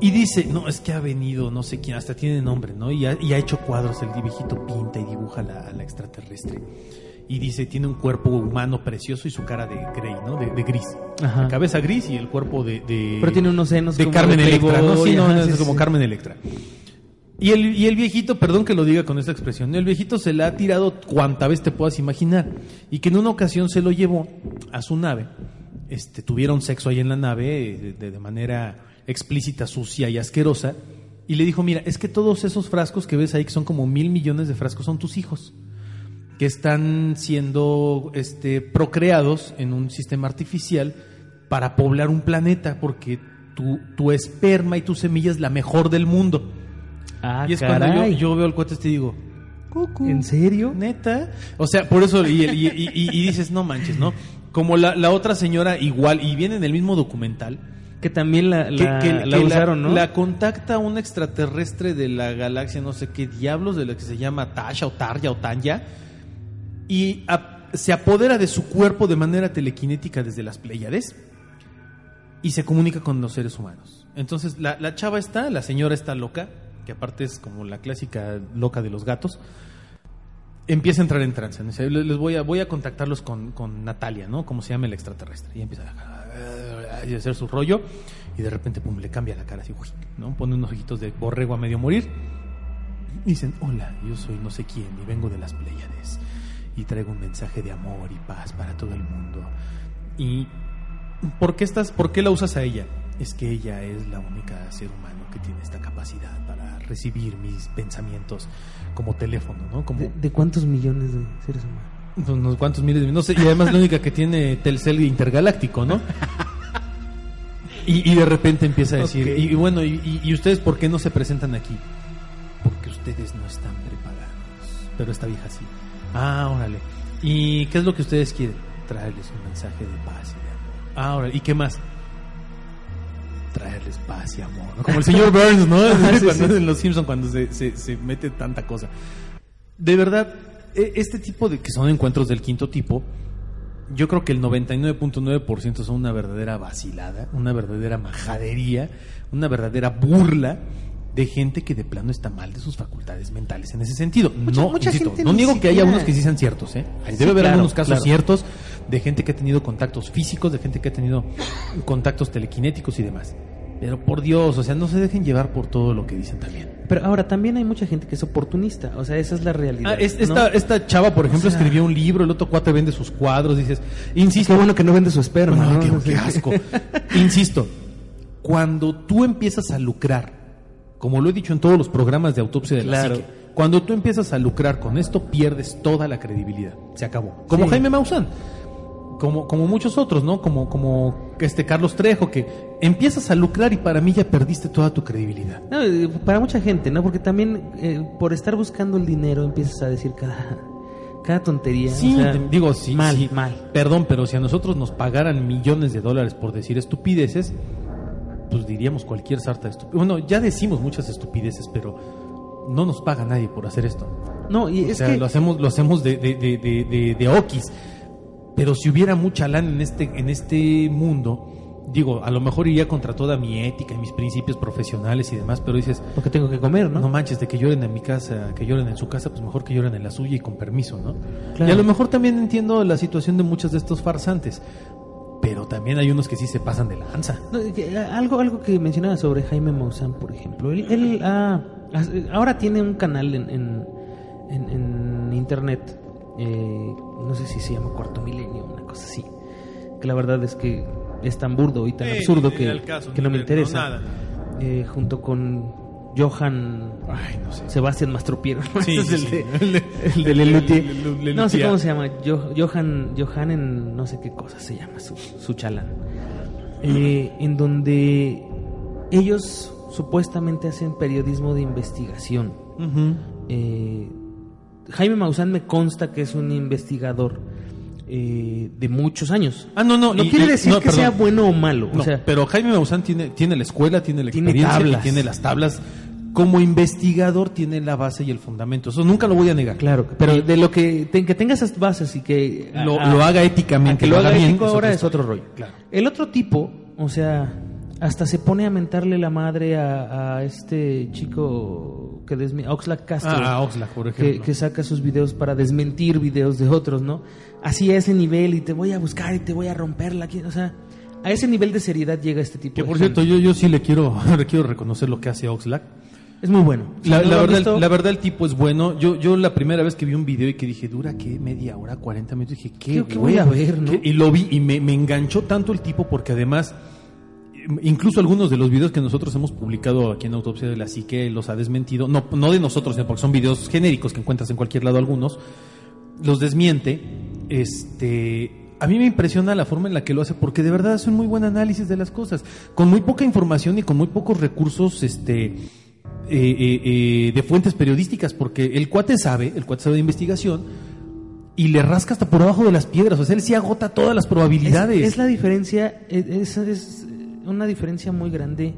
[SPEAKER 3] Y dice, no, es que ha venido, no sé quién, hasta tiene nombre, ¿no? Y ha, y ha hecho cuadros, el viejito pinta y dibuja a la, la extraterrestre. Y dice, tiene un cuerpo humano precioso y su cara de grey, ¿no? De, de gris.
[SPEAKER 2] Ajá.
[SPEAKER 3] La cabeza gris y el cuerpo de... de-
[SPEAKER 2] Pero tiene unos senos
[SPEAKER 3] de
[SPEAKER 2] como
[SPEAKER 3] Carmen
[SPEAKER 2] de
[SPEAKER 3] Electra, ¿no? Sí, no,
[SPEAKER 2] ajá,
[SPEAKER 3] no,
[SPEAKER 2] sí,
[SPEAKER 3] es como
[SPEAKER 2] sí.
[SPEAKER 3] Carmen Electra. Y el, viejito, perdón que lo diga con esta expresión, el viejito se la ha tirado cuanta vez te puedas imaginar. Y que en una ocasión se lo llevó a su nave. Este, tuvieron sexo ahí en la nave eh, de, de manera explícita, sucia y asquerosa. Y le dijo, mira, es que todos esos frascos que ves ahí, que son como mil millones de frascos, son tus hijos. Que están siendo este, procreados en un sistema artificial para poblar un planeta, porque tu, tu esperma y tu semilla es la mejor del mundo.
[SPEAKER 2] Ah,
[SPEAKER 3] Y es cuando
[SPEAKER 2] caray.
[SPEAKER 3] yo, yo veo al cuate este y digo, cucu,
[SPEAKER 2] ¿En serio?
[SPEAKER 3] ¿Neta? O sea, por eso, y, y- y- y- y dices, no manches, ¿no? Como la, la otra señora igual, y viene en el mismo documental,
[SPEAKER 2] Que también la,
[SPEAKER 3] que,
[SPEAKER 2] la,
[SPEAKER 3] que-
[SPEAKER 2] la
[SPEAKER 3] que
[SPEAKER 2] usaron, ¿no?
[SPEAKER 3] la contacta un extraterrestre de la galaxia, no sé qué diablos, de la que se llama Tasha o Tarja o Tanya, y a- se apodera de su cuerpo de manera telequinética desde las Pléyades y se comunica con los seres humanos. Entonces la, la chava está, la señora está loca, que aparte es como la clásica loca de los gatos, empieza a entrar en trance. Les voy a, voy a contactarlos con, con Natalia, ¿no? Como se llama el extraterrestre. Y empieza a, hacer su rollo y de repente, pum, le cambia la cara así, ¿no? Pone unos ojitos de borrego a medio morir. Dicen, hola, yo soy no sé quién y vengo de las Pléyades y traigo un mensaje de amor y paz para todo el mundo. Y ¿por qué estás, por qué la usas a ella? Es que ella es la única ser humano que tiene esta capacidad para recibir mis pensamientos como teléfono, ¿no? Como
[SPEAKER 2] ¿De, de cuántos millones de seres humanos?
[SPEAKER 3] unos cuantos miles de no sé, y además la única que tiene Telcel intergaláctico, ¿no? Y, y de repente empieza a decir, y, y bueno, y, y- y ustedes por qué no se presentan aquí? Porque ustedes no están preparados. Pero esta vieja sí. Ah, órale. ¿Y qué es lo que ustedes quieren? Traerles un mensaje de paz y de amor. Ah, órale. ¿Y qué más? Traerles paz y amor. ¿no? Como el señor Burns, ¿no?
[SPEAKER 2] sí,
[SPEAKER 3] Cuando-
[SPEAKER 2] sí.
[SPEAKER 3] En Los Simpsons cuando se, se- se mete tanta cosa. De verdad, e- este tipo de que son encuentros del quinto tipo, yo creo que el 99.9% son una verdadera vacilada, una verdadera majadería, una verdadera burla de gente que de plano está mal de sus facultades mentales en ese sentido.
[SPEAKER 2] Mucha-
[SPEAKER 3] no,
[SPEAKER 2] mucha
[SPEAKER 3] insisto,
[SPEAKER 2] gente
[SPEAKER 3] no
[SPEAKER 2] ni
[SPEAKER 3] niego que haya
[SPEAKER 2] siquiera-
[SPEAKER 3] unos que sí sean ciertos, ¿eh? Debe
[SPEAKER 2] Sí,
[SPEAKER 3] haber
[SPEAKER 2] claro,
[SPEAKER 3] algunos casos
[SPEAKER 2] claro.
[SPEAKER 3] ciertos de gente que ha tenido contactos físicos, de gente que ha tenido contactos telequinéticos y demás. Pero por Dios, o sea, no se dejen llevar por todo lo que dicen también.
[SPEAKER 2] Pero ahora también hay mucha gente que es oportunista, o sea, esa es la realidad.
[SPEAKER 3] Ah, es-
[SPEAKER 2] ¿no?
[SPEAKER 3] esta, esta chava, por ejemplo,
[SPEAKER 2] O sea-
[SPEAKER 3] escribió un libro, el otro cuate vende sus cuadros, dices, insisto,
[SPEAKER 2] Qué bueno que no vende su esperma.
[SPEAKER 3] No,
[SPEAKER 2] ¿no?
[SPEAKER 3] qué, asco. Insisto, cuando tú empiezas a lucrar, como lo he dicho en todos los programas de autopsia de la
[SPEAKER 2] Claro.
[SPEAKER 3] psique, cuando tú empiezas a lucrar con esto, pierdes toda la credibilidad. Se acabó. Como
[SPEAKER 2] Sí.
[SPEAKER 3] Jaime Maussan. Como, como muchos otros, ¿no? Como, como este Carlos Trejo, que empiezas a lucrar y para mí ya perdiste toda tu credibilidad.
[SPEAKER 2] No, eh, para mucha gente, ¿no? Porque también eh, por estar buscando el dinero empiezas a decir cada, cada tontería.
[SPEAKER 3] Sí,
[SPEAKER 2] o sea,
[SPEAKER 3] te- digo, sí,
[SPEAKER 2] mal,
[SPEAKER 3] sí.
[SPEAKER 2] mal.
[SPEAKER 3] Perdón, pero si a nosotros nos pagaran millones de dólares por decir estupideces, pues diríamos cualquier sarta de estupideces. Bueno, ya decimos muchas estupideces, pero no nos paga nadie por hacer esto.
[SPEAKER 2] No, y
[SPEAKER 3] O
[SPEAKER 2] es
[SPEAKER 3] sea,
[SPEAKER 2] que
[SPEAKER 3] lo hacemos, lo hacemos de, de, de, de, de- de okis. Pero si hubiera mucha lana en este, en este mundo, digo, a lo mejor iría contra toda mi ética y mis principios profesionales y demás, pero dices,
[SPEAKER 2] porque tengo que comer, ¿no?
[SPEAKER 3] no manches, de que lloren en mi casa, que lloren en su casa, pues mejor que lloren en la suya y con permiso, ¿no?
[SPEAKER 2] Claro.
[SPEAKER 3] Y a lo mejor también entiendo la situación de muchos de estos farsantes, pero también hay unos que sí se pasan de lanza.
[SPEAKER 2] No, ah, algo, algo que mencionaba sobre Jaime Maussan, por ejemplo. Él, él, ah, ahora tiene un canal en, en, en- en internet. eh, no sé si se llama Cuarto Milenio, una cosa así. Que la verdad es que es tan burdo y tan
[SPEAKER 3] Eh,
[SPEAKER 2] absurdo que,
[SPEAKER 3] caso,
[SPEAKER 2] que no me interesa.
[SPEAKER 3] no, nada.
[SPEAKER 2] Eh, junto con Johan
[SPEAKER 3] Ay, no sé.
[SPEAKER 2] Sebastián Mastropiero.
[SPEAKER 3] Sí, sí.
[SPEAKER 2] el de, el de Lelutier. No sé cómo se llama. Jo- Johan, Johan en no sé qué cosa se llama su, su chalán. Eh, en donde ellos supuestamente hacen periodismo de investigación. Eh, Jaime Maussan me consta que es un investigador eh, de muchos años.
[SPEAKER 3] Ah, no, no.
[SPEAKER 2] No
[SPEAKER 3] y-
[SPEAKER 2] quiere decir
[SPEAKER 3] no,
[SPEAKER 2] que
[SPEAKER 3] perdón.
[SPEAKER 2] sea bueno o malo.
[SPEAKER 3] No,
[SPEAKER 2] o sea,
[SPEAKER 3] pero Jaime Maussan tiene, tiene la escuela, tiene la
[SPEAKER 2] Tiene
[SPEAKER 3] experiencia
[SPEAKER 2] tablas.
[SPEAKER 3] tiene las tablas. Como investigador tiene la base y el fundamento. Eso nunca lo voy a negar.
[SPEAKER 2] claro, pero de lo que, te- que tenga esas bases y que
[SPEAKER 3] Lo,
[SPEAKER 2] a-
[SPEAKER 3] lo haga éticamente.
[SPEAKER 2] que lo haga ético ahora es otro rollo.
[SPEAKER 3] Claro.
[SPEAKER 2] El otro tipo, o sea, hasta se pone a mentarle la madre a, a este chico que desmi Oxlack Castro.
[SPEAKER 3] Ah, Oxlack, por
[SPEAKER 2] que, que saca sus videos para desmentir videos de otros, ¿no? Así a ese nivel y te voy a buscar y te voy a romperla. O sea, a ese nivel de seriedad llega este tipo
[SPEAKER 3] Que
[SPEAKER 2] de
[SPEAKER 3] por cierto, yo, yo sí le quiero, le quiero reconocer lo que hace Oxlack.
[SPEAKER 2] Es muy bueno. Si
[SPEAKER 3] La,
[SPEAKER 2] no
[SPEAKER 3] verdad, la verdad, el tipo es bueno. Yo, yo la primera vez que vi un video y que dije, ¿dura qué? ¿Media hora? ¿40 minutos? Dije, ¿qué,
[SPEAKER 2] ¿Qué- qué voy a ver, no?
[SPEAKER 3] Y lo vi y me, me enganchó tanto el tipo porque además, incluso algunos de los videos que nosotros hemos publicado aquí en Autopsia de la Psique los ha desmentido. No, no de nosotros, sino porque son videos genéricos que encuentras en cualquier lado algunos. Los desmiente. Este. A mí me impresiona la forma en la que lo hace porque de verdad hace un muy buen análisis de las cosas. Con muy poca información y con muy pocos recursos, este eh, eh, eh, de fuentes periodísticas, porque el cuate sabe, el cuate sabe de investigación, y le rasca hasta por abajo de las piedras. O sea, él sí agota todas las
[SPEAKER 2] es,
[SPEAKER 3] probabilidades.
[SPEAKER 2] es la diferencia, es, es una diferencia muy grande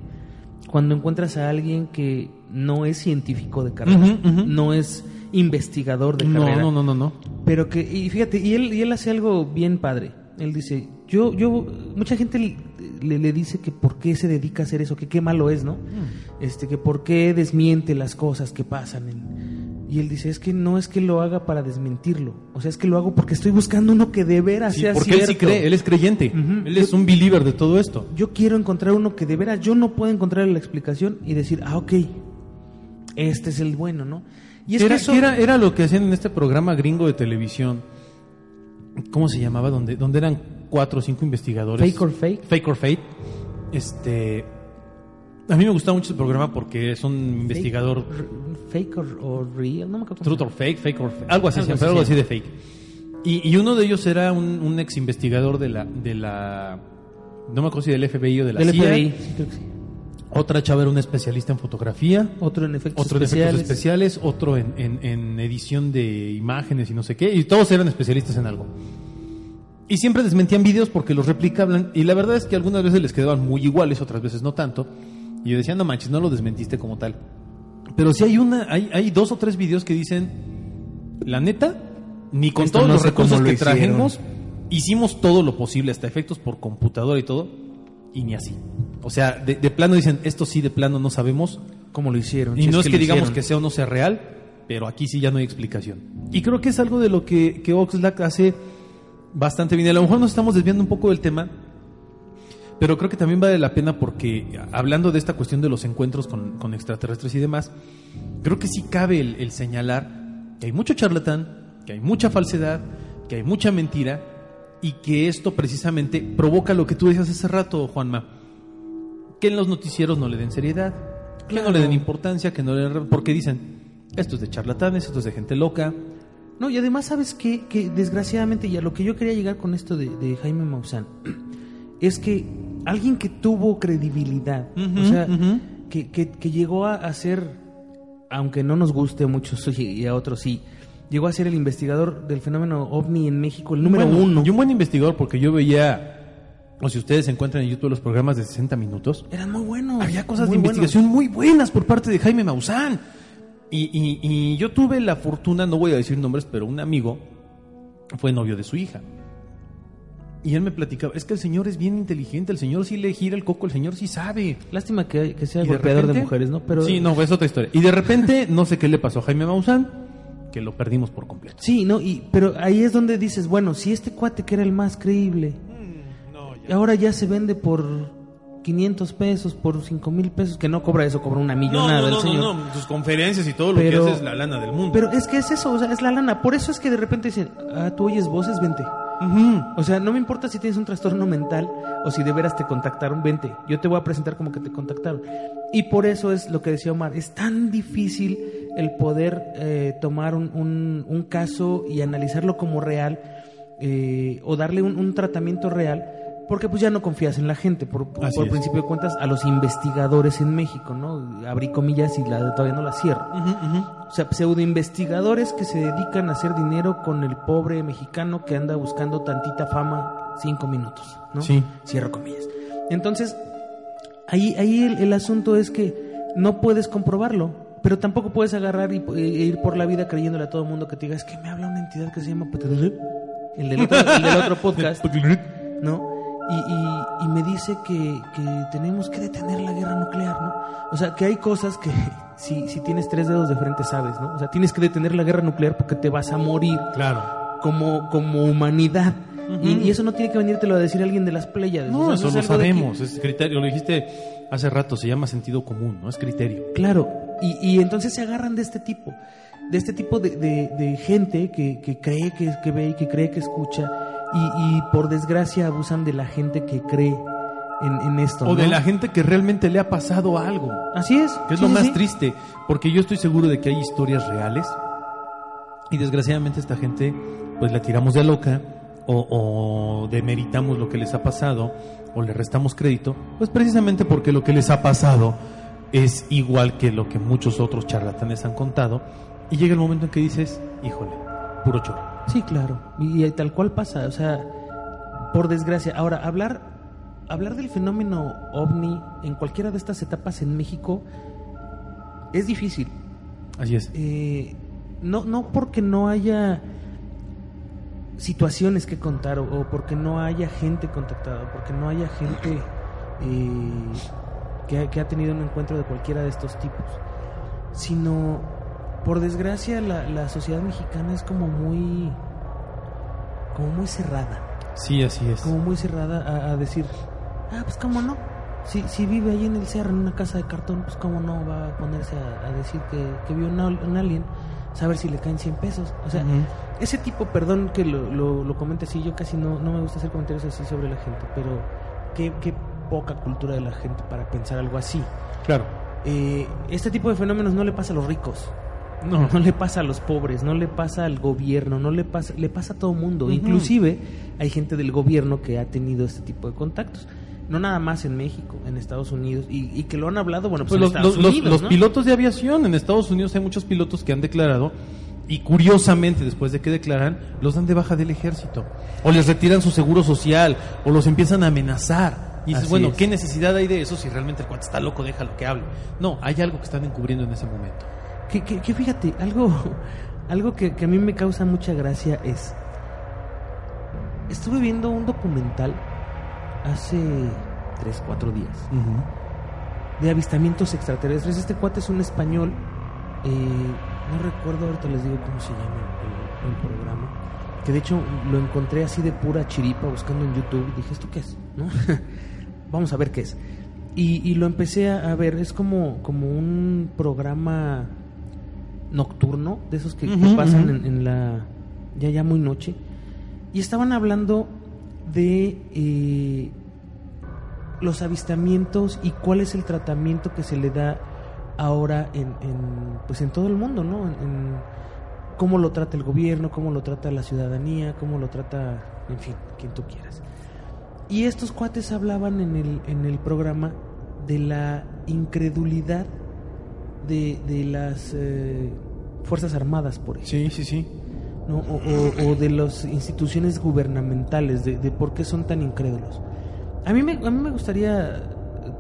[SPEAKER 2] cuando encuentras a alguien que no es científico de carrera, no es investigador de carrera.
[SPEAKER 3] no, no, no, no.
[SPEAKER 2] Pero que, y fíjate, y él, y él hace algo bien padre. Él dice, yo, yo, mucha gente le, le- le dice que por qué se dedica a hacer eso, que qué malo es, ¿no?
[SPEAKER 3] Mm.
[SPEAKER 2] Este, que por qué desmiente las cosas que pasan. en- y él dice, es que no es que lo haga para desmentirlo. O sea, es que lo hago porque estoy buscando uno que de veras
[SPEAKER 3] Sí,
[SPEAKER 2] sea
[SPEAKER 3] porque él sí cree, él es creyente. Él es un believer de todo esto.
[SPEAKER 2] Yo quiero encontrar uno que de veras yo no puedo encontrar la explicación y decir, ah, ok, este es el bueno, ¿no? Y es
[SPEAKER 3] era,
[SPEAKER 2] que eso...
[SPEAKER 3] era, era lo que hacían en este programa gringo de televisión. ¿Cómo se llamaba? Donde, donde eran cuatro o cinco investigadores.
[SPEAKER 2] Fake or Fake.
[SPEAKER 3] Fake or Fate. Este. A mí me gustaba mucho ese programa porque es un investigador.
[SPEAKER 2] Fake or, or real, no me acuerdo.
[SPEAKER 3] Truth or fake, fake or fake. Algo así,
[SPEAKER 2] Algo
[SPEAKER 3] siempre,
[SPEAKER 2] así,
[SPEAKER 3] algo
[SPEAKER 2] sí.
[SPEAKER 3] así de fake. Y, y uno de ellos era un, un ex investigador de la, de la. No me acuerdo si del FBI o de la
[SPEAKER 2] Del
[SPEAKER 3] CIA.
[SPEAKER 2] FBI, sí, creo que sí.
[SPEAKER 3] Otra chava era una especialista en fotografía.
[SPEAKER 2] Otro en efectos
[SPEAKER 3] Otro en
[SPEAKER 2] especiales.
[SPEAKER 3] efectos especiales, otro en, en- en edición de imágenes y no sé qué, y todos eran especialistas en algo. Y siempre desmentían videos porque los replicaban. Y la verdad es que algunas veces les quedaban muy iguales, otras veces no tanto. Y yo decía, no manches, no lo desmentiste como tal. Pero sí hay una, hay, hay dos o tres videos que dicen, la neta, ni con
[SPEAKER 2] Esto
[SPEAKER 3] todos
[SPEAKER 2] no
[SPEAKER 3] los recursos
[SPEAKER 2] lo
[SPEAKER 3] que
[SPEAKER 2] hicieron.
[SPEAKER 3] trajimos, hicimos todo lo posible, hasta efectos por computadora y todo, y ni así. O sea, de, de plano dicen, esto sí, de plano no sabemos.
[SPEAKER 2] ¿Cómo lo hicieron?
[SPEAKER 3] Y
[SPEAKER 2] Si
[SPEAKER 3] no es que, digamos
[SPEAKER 2] hicieron.
[SPEAKER 3] que sea o no sea real, pero aquí sí ya no hay explicación. Y creo que es algo de lo que, que Oxlack hace bastante bien. A lo mejor nos estamos desviando un poco del tema, pero creo que también vale la pena porque, hablando de esta cuestión de los encuentros con, con extraterrestres y demás, creo que sí cabe el, el señalar que hay mucho charlatán, que hay mucha falsedad, que hay mucha mentira y que esto precisamente provoca lo que tú decías hace rato, Juanma, que en los noticieros no le den seriedad, que no le den importancia, que no le den... Porque dicen, esto es de charlatanes, esto es de gente loca.
[SPEAKER 2] No, y además, ¿sabes qué? Que desgraciadamente, y a lo que yo quería llegar con esto de, de Jaime Maussan, es que alguien que tuvo credibilidad, o sea, que, que- que llegó a, a ser, aunque no nos guste a muchos y a otros sí, llegó a ser el investigador del fenómeno ovni en México, el número
[SPEAKER 3] Bueno,
[SPEAKER 2] uno.
[SPEAKER 3] Y un buen investigador, porque yo veía, o si ustedes encuentran en YouTube los programas de 60 minutos,
[SPEAKER 2] Eran muy buenos.
[SPEAKER 3] había cosas de
[SPEAKER 2] buenos.
[SPEAKER 3] investigación muy buenas por parte de Jaime Maussan. Y, y- y yo tuve la fortuna, no voy a decir nombres, pero un amigo fue novio de su hija. Y él me platicaba, es que el señor es bien inteligente, el señor sí le gira el coco, el señor sí sabe.
[SPEAKER 2] Lástima que, que sea
[SPEAKER 3] de
[SPEAKER 2] golpeador de
[SPEAKER 3] repente-
[SPEAKER 2] mujeres, ¿no? Pero
[SPEAKER 3] Sí, no, es otra historia. Y de repente, no sé qué le pasó a Jaime Maussan, que lo perdimos por completo.
[SPEAKER 2] Sí, no, y, pero ahí es donde dices, bueno, si este cuate que era el más creíble, ahora ya se vende por 500 pesos, por 5 mil pesos, que no cobra eso, cobra una millonada el señor.
[SPEAKER 3] sus conferencias y todo
[SPEAKER 2] lo que Pero- hace es
[SPEAKER 3] la lana del mundo.
[SPEAKER 2] Pero es que es eso, o sea, es la lana. Por eso es que de repente dicen, ah, tú oyes voces, vente. O sea, no me importa si tienes un trastorno mental o si de veras te contactaron, vente. Yo te voy a presentar como que te contactaron. Y por eso es lo que decía Omar, es tan difícil el poder eh, tomar un, un- un caso y analizarlo como real eh, o darle un, un tratamiento real, porque pues ya no confías en la gente, por, principio de cuentas, a los investigadores en México, ¿no? Abrí comillas y la, todavía no la cierro. O sea, pseudoinvestigadores que se dedican a hacer dinero con el pobre mexicano que anda buscando tantita fama cinco minutos, ¿no?
[SPEAKER 3] Sí.
[SPEAKER 2] Cierro comillas. Entonces, ahí, ahí el, el asunto es que no puedes comprobarlo, pero tampoco puedes agarrar y, e ir por la vida creyéndole a todo el mundo que te diga, es que me habla una entidad que se llama... Petrolip", El del otro, el del otro podcast, ¿no? Y, y- y me dice que, que tenemos que detener la guerra nuclear, ¿no? O sea, que hay cosas que si, si tienes tres dedos de frente sabes, ¿no? O sea, tienes que detener la guerra nuclear porque te vas a morir
[SPEAKER 3] Claro.
[SPEAKER 2] como, como humanidad. y, y eso no tiene que venírtelo a decir alguien de las Pléyades.
[SPEAKER 3] No,
[SPEAKER 2] O sea,
[SPEAKER 3] eso
[SPEAKER 2] es
[SPEAKER 3] lo
[SPEAKER 2] que-
[SPEAKER 3] sabemos, es criterio, lo dijiste hace rato, se llama sentido común, no es criterio.
[SPEAKER 2] Claro, y, y entonces se agarran de este tipo, de este tipo de, de- de gente que, que cree que, que ve y que cree que escucha, y, y por desgracia abusan de la gente que cree en, en esto.
[SPEAKER 3] O de la gente que realmente le ha pasado algo,
[SPEAKER 2] Así es.
[SPEAKER 3] que es
[SPEAKER 2] sí,
[SPEAKER 3] lo
[SPEAKER 2] sí,
[SPEAKER 3] más
[SPEAKER 2] sí.
[SPEAKER 3] triste, porque yo estoy seguro de que hay historias reales y desgraciadamente esta gente pues la tiramos de loca o, o demeritamos lo que les ha pasado o le restamos crédito, pues precisamente porque lo que les ha pasado es igual que lo que muchos otros charlatanes han contado y llega el momento en que dices, híjole, puro choro.
[SPEAKER 2] Sí, claro. Y, y tal cual pasa, o sea, por desgracia. Ahora, hablar, hablar del fenómeno ovni en cualquiera de estas etapas en México es difícil.
[SPEAKER 3] Así es.
[SPEAKER 2] Eh, no, no porque no haya situaciones que contar o, o porque no haya gente contactada, o porque no haya gente eh, que, que ha tenido un encuentro de cualquiera de estos tipos, sino por desgracia la, la sociedad mexicana es como muy como muy cerrada,
[SPEAKER 3] Sí, así es.
[SPEAKER 2] como muy cerrada a, a decir, ah, pues cómo no. Si, si vive ahí en el cerro, en una casa de cartón, pues cómo no va a ponerse a, a decir que, que vio un, al- un alien, saber si le caen 100 pesos. O sea, ese tipo, perdón que lo, lo, lo comente así, yo casi no, no me gusta hacer comentarios así sobre la gente, pero qué, qué poca cultura de la gente para pensar algo así.
[SPEAKER 3] Claro.
[SPEAKER 2] Eh, este tipo de fenómenos no le pasa a los ricos.
[SPEAKER 3] No.
[SPEAKER 2] No le pasa a los pobres, no le pasa al gobierno, no le pasa, le pasa a todo mundo. Inclusive hay gente del gobierno que ha tenido este tipo de contactos. No nada más en México, en Estados Unidos, y, y que lo han hablado, bueno, pues,
[SPEAKER 3] Pues
[SPEAKER 2] en
[SPEAKER 3] los,
[SPEAKER 2] Estados
[SPEAKER 3] los-
[SPEAKER 2] Unidos,
[SPEAKER 3] los
[SPEAKER 2] ¿no?
[SPEAKER 3] pilotos de aviación en Estados Unidos hay muchos pilotos que han declarado Y curiosamente, después de que declaran, los dan de baja del ejército. O les retiran su seguro social, o los empiezan a amenazar. Y dices,
[SPEAKER 2] Así
[SPEAKER 3] bueno,
[SPEAKER 2] es.
[SPEAKER 3] ¿qué necesidad hay de eso si realmente el cuate está loco, déjalo que hable? No, hay algo que están encubriendo en ese momento.
[SPEAKER 2] Que, que- que fíjate, algo, algo que, que a mí me causa mucha gracia es. Estuve viendo un documental hace 3, 4 días de avistamientos extraterrestres. Este cuate es un español. eh, no recuerdo, ahorita les digo cómo se llama el, el programa. Que de hecho lo encontré así de pura chiripa buscando en YouTube. Dije, ¿esto qué es? ¿No? Vamos a ver qué es. Y, y lo empecé a, a ver. Es como, como un programa nocturno, de esos que, pasan en, en la. ya ya muy noche. Y estaban hablando de eh, los avistamientos y cuál es el tratamiento que se le da ahora en, en, pues en todo el mundo, ¿no? En, en cómo lo trata el gobierno, cómo lo trata la ciudadanía, cómo lo trata, en fin, quien tú quieras. Y estos cuates hablaban en el, en el programa de la incredulidad de, de las eh, Fuerzas Armadas, por ejemplo.
[SPEAKER 3] Sí, sí, sí.
[SPEAKER 2] ¿no? o, o- o de las instituciones gubernamentales, de, de por qué son tan incrédulos. A mí, me, a mí me gustaría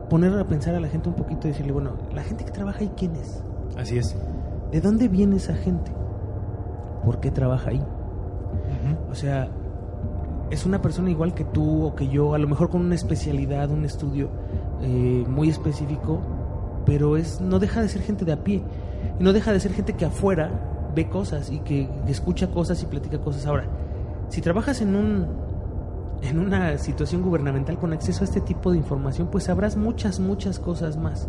[SPEAKER 2] poner a pensar a la gente un poquito y decirle, bueno, la gente que trabaja ahí, ¿quién es?
[SPEAKER 3] Así es.
[SPEAKER 2] ¿De dónde viene esa gente? ¿Por qué trabaja ahí? O sea, es una persona igual que tú o que yo, a lo mejor con una especialidad, un estudio eh, muy específico, pero es no deja de ser gente de a pie. Y no deja de ser gente que afuera ve cosas y que escucha cosas y platica cosas. Ahora, si trabajas en un en una situación gubernamental con acceso a este tipo de información, pues sabrás muchas, muchas cosas más.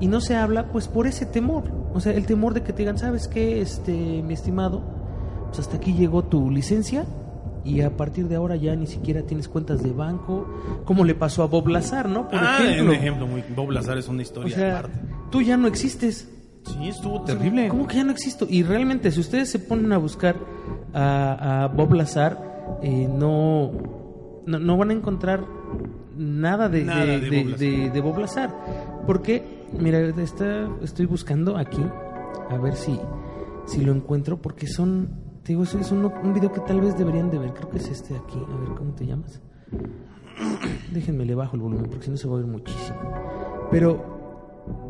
[SPEAKER 2] Y no se habla, pues, por ese temor. O sea, el temor de que te digan, ¿sabes qué, este, mi estimado? Pues hasta aquí llegó tu licencia y a partir de ahora ya ni siquiera tienes cuentas de banco. Como le pasó a Bob Lazar, ¿no? Por
[SPEAKER 3] ah,
[SPEAKER 2] ejemplo.
[SPEAKER 3] un ejemplo muy... Bob Lazar es una
[SPEAKER 2] O
[SPEAKER 3] historia
[SPEAKER 2] sea,
[SPEAKER 3] aparte.
[SPEAKER 2] tú ya no existes.
[SPEAKER 3] Sí, estuvo terrible.
[SPEAKER 2] ¿Cómo que ya no existo? Y realmente, si ustedes se ponen a buscar a, a Bob Lazar, eh, no, no, no van a encontrar nada de,
[SPEAKER 3] Nada
[SPEAKER 2] de,
[SPEAKER 3] de
[SPEAKER 2] de-
[SPEAKER 3] Bob
[SPEAKER 2] de Bob Lazar. Porque, mira, está, estoy buscando aquí, a ver si, si lo encuentro, porque son, te digo, eso es un, video que tal vez deberían de ver. Creo que es este de aquí. A ver, ¿cómo te llamas? Déjenme le bajo el volumen, porque si no se va a oír muchísimo. Pero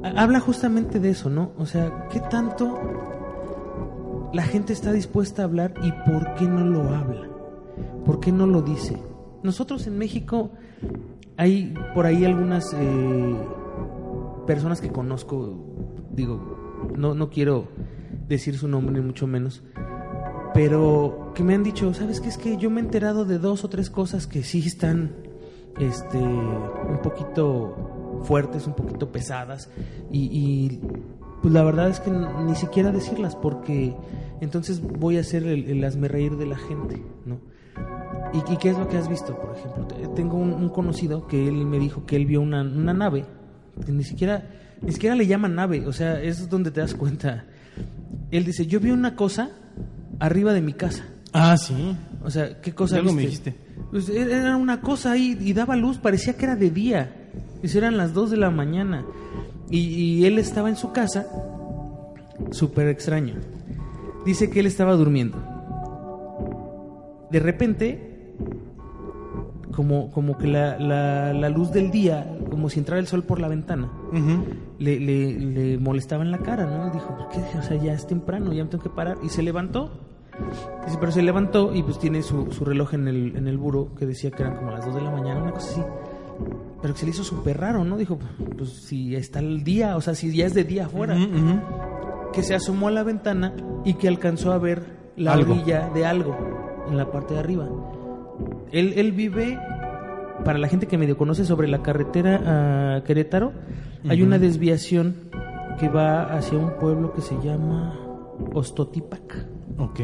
[SPEAKER 2] ha- habla justamente de eso, ¿no? O sea, ¿qué tanto la gente está dispuesta a hablar y por qué no lo habla? ¿Por qué no lo dice? Nosotros en México hay por ahí algunas eh, personas que conozco, digo, no, no quiero decir su nombre ni mucho menos, pero que me han dicho, ¿sabes qué? Es que yo me he enterado de dos o tres cosas que sí están este, un poquito fuertes, un poquito pesadas, y, pues la verdad es que ni siquiera decirlas, porque entonces voy a hacer el, el reír de la gente, ¿no? ¿Y, qué es lo que has visto, por ejemplo? Te- Tengo un, un conocido que él me dijo que él vio una, una nave, que ni siquiera, ni siquiera le llaman nave, o sea, es donde te das cuenta. Él dice, yo vi una cosa arriba de mi casa.
[SPEAKER 3] Ah, sí.
[SPEAKER 2] O sea, ¿qué cosa
[SPEAKER 3] Algo me dijiste.
[SPEAKER 2] Pues era una cosa ahí y daba luz, parecía que era de día. Y eran las 2 de la mañana. Y, y él estaba en su casa, súper extraño. Dice que él estaba durmiendo. De repente, como, como que la, la- la luz del día, como si entrara el sol por la ventana, Le, le- le molestaba en la cara, ¿no? Dijo, ¿por qué? O sea, ya es temprano, ya me tengo que parar. Y se levantó. Dice, pero se levantó y pues tiene su, su reloj en el, en el buro que decía que eran como las 2 de la mañana, una cosa así. Pero que se le hizo súper raro, ¿no? Dijo, pues si está el día, o sea, si ya es de día afuera. Que se asomó a la ventana y que alcanzó a ver la
[SPEAKER 3] Algo.
[SPEAKER 2] orilla de algo en la parte de arriba. Él, él vive, para la gente que medio conoce sobre la carretera a Querétaro, hay una desviación que va hacia un pueblo que se llama Ostotipac.
[SPEAKER 3] Ok.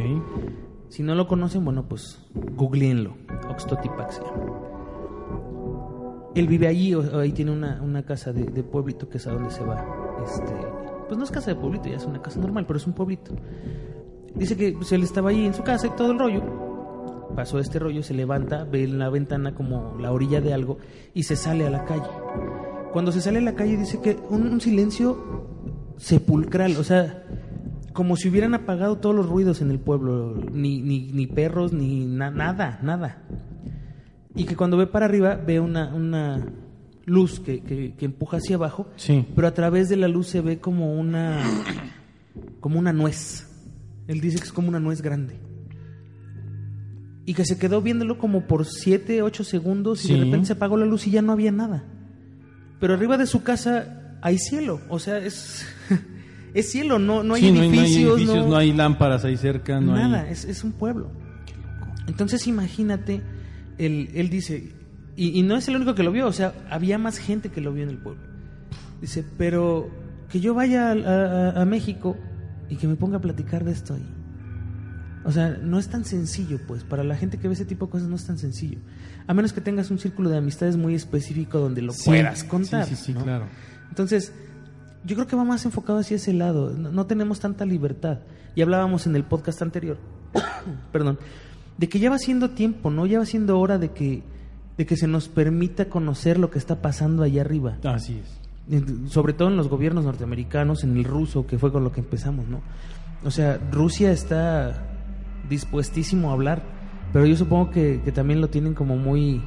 [SPEAKER 2] Si no lo conocen, bueno, pues googleenlo. Oxtotipac se llama. Él vive allí, o- ahí tiene una, una casa de, de pueblito que es a donde se va. Este, pues no es casa de pueblito, ya es una casa normal, pero es un pueblito. Dice que pues, él estaba allí en su casa y todo el rollo. Pasó este rollo, se levanta, ve en la ventana como la orilla de algo y se sale a la calle. Cuando se sale a la calle dice que un, un silencio sepulcral, o sea, como si hubieran apagado todos los ruidos en el pueblo, ni, ni, ni perros, ni na- nada, nada. Y que cuando ve para arriba ve una, una luz que, que, que empuja hacia abajo,
[SPEAKER 3] Sí.
[SPEAKER 2] pero a través de la luz se ve como una, como una nuez. Él dice que es como una nuez grande. Y que se quedó viéndolo como por 7, 8 segundos y
[SPEAKER 3] Sí.
[SPEAKER 2] de repente se apagó la luz y ya no había nada. Pero arriba de su casa hay cielo, o sea, es, es cielo, no, no hay
[SPEAKER 3] Sí,
[SPEAKER 2] edificios,
[SPEAKER 3] no hay, edificios, no hay lámparas ahí cerca, no
[SPEAKER 2] nada,
[SPEAKER 3] hay...
[SPEAKER 2] es, es un pueblo. Entonces imagínate, él, él dice, y, y no es el único que lo vio, o sea, había más gente que lo vio en el pueblo. Dice, pero que yo vaya a, a- a México y que me ponga a platicar de esto ahí. O sea, no es tan sencillo, pues, para la gente que ve ese tipo de cosas no es tan sencillo. A menos que tengas un círculo de amistades muy específico donde lo
[SPEAKER 3] Sí,
[SPEAKER 2] puedas contar.
[SPEAKER 3] Sí, sí, sí,
[SPEAKER 2] ¿no?
[SPEAKER 3] claro.
[SPEAKER 2] Entonces, yo creo que va más enfocado hacia ese lado. No, no tenemos tanta libertad. Y hablábamos en el podcast anterior, perdón, de que ya va siendo tiempo, ¿no? Ya va siendo hora de que, de que se nos permita conocer lo que está pasando allá arriba.
[SPEAKER 3] Así es.
[SPEAKER 2] Sobre todo en los gobiernos norteamericanos, en el ruso, que fue con lo que empezamos, ¿no? O sea, Rusia está dispuestísimo a hablar, pero yo supongo que, que también lo tienen como muy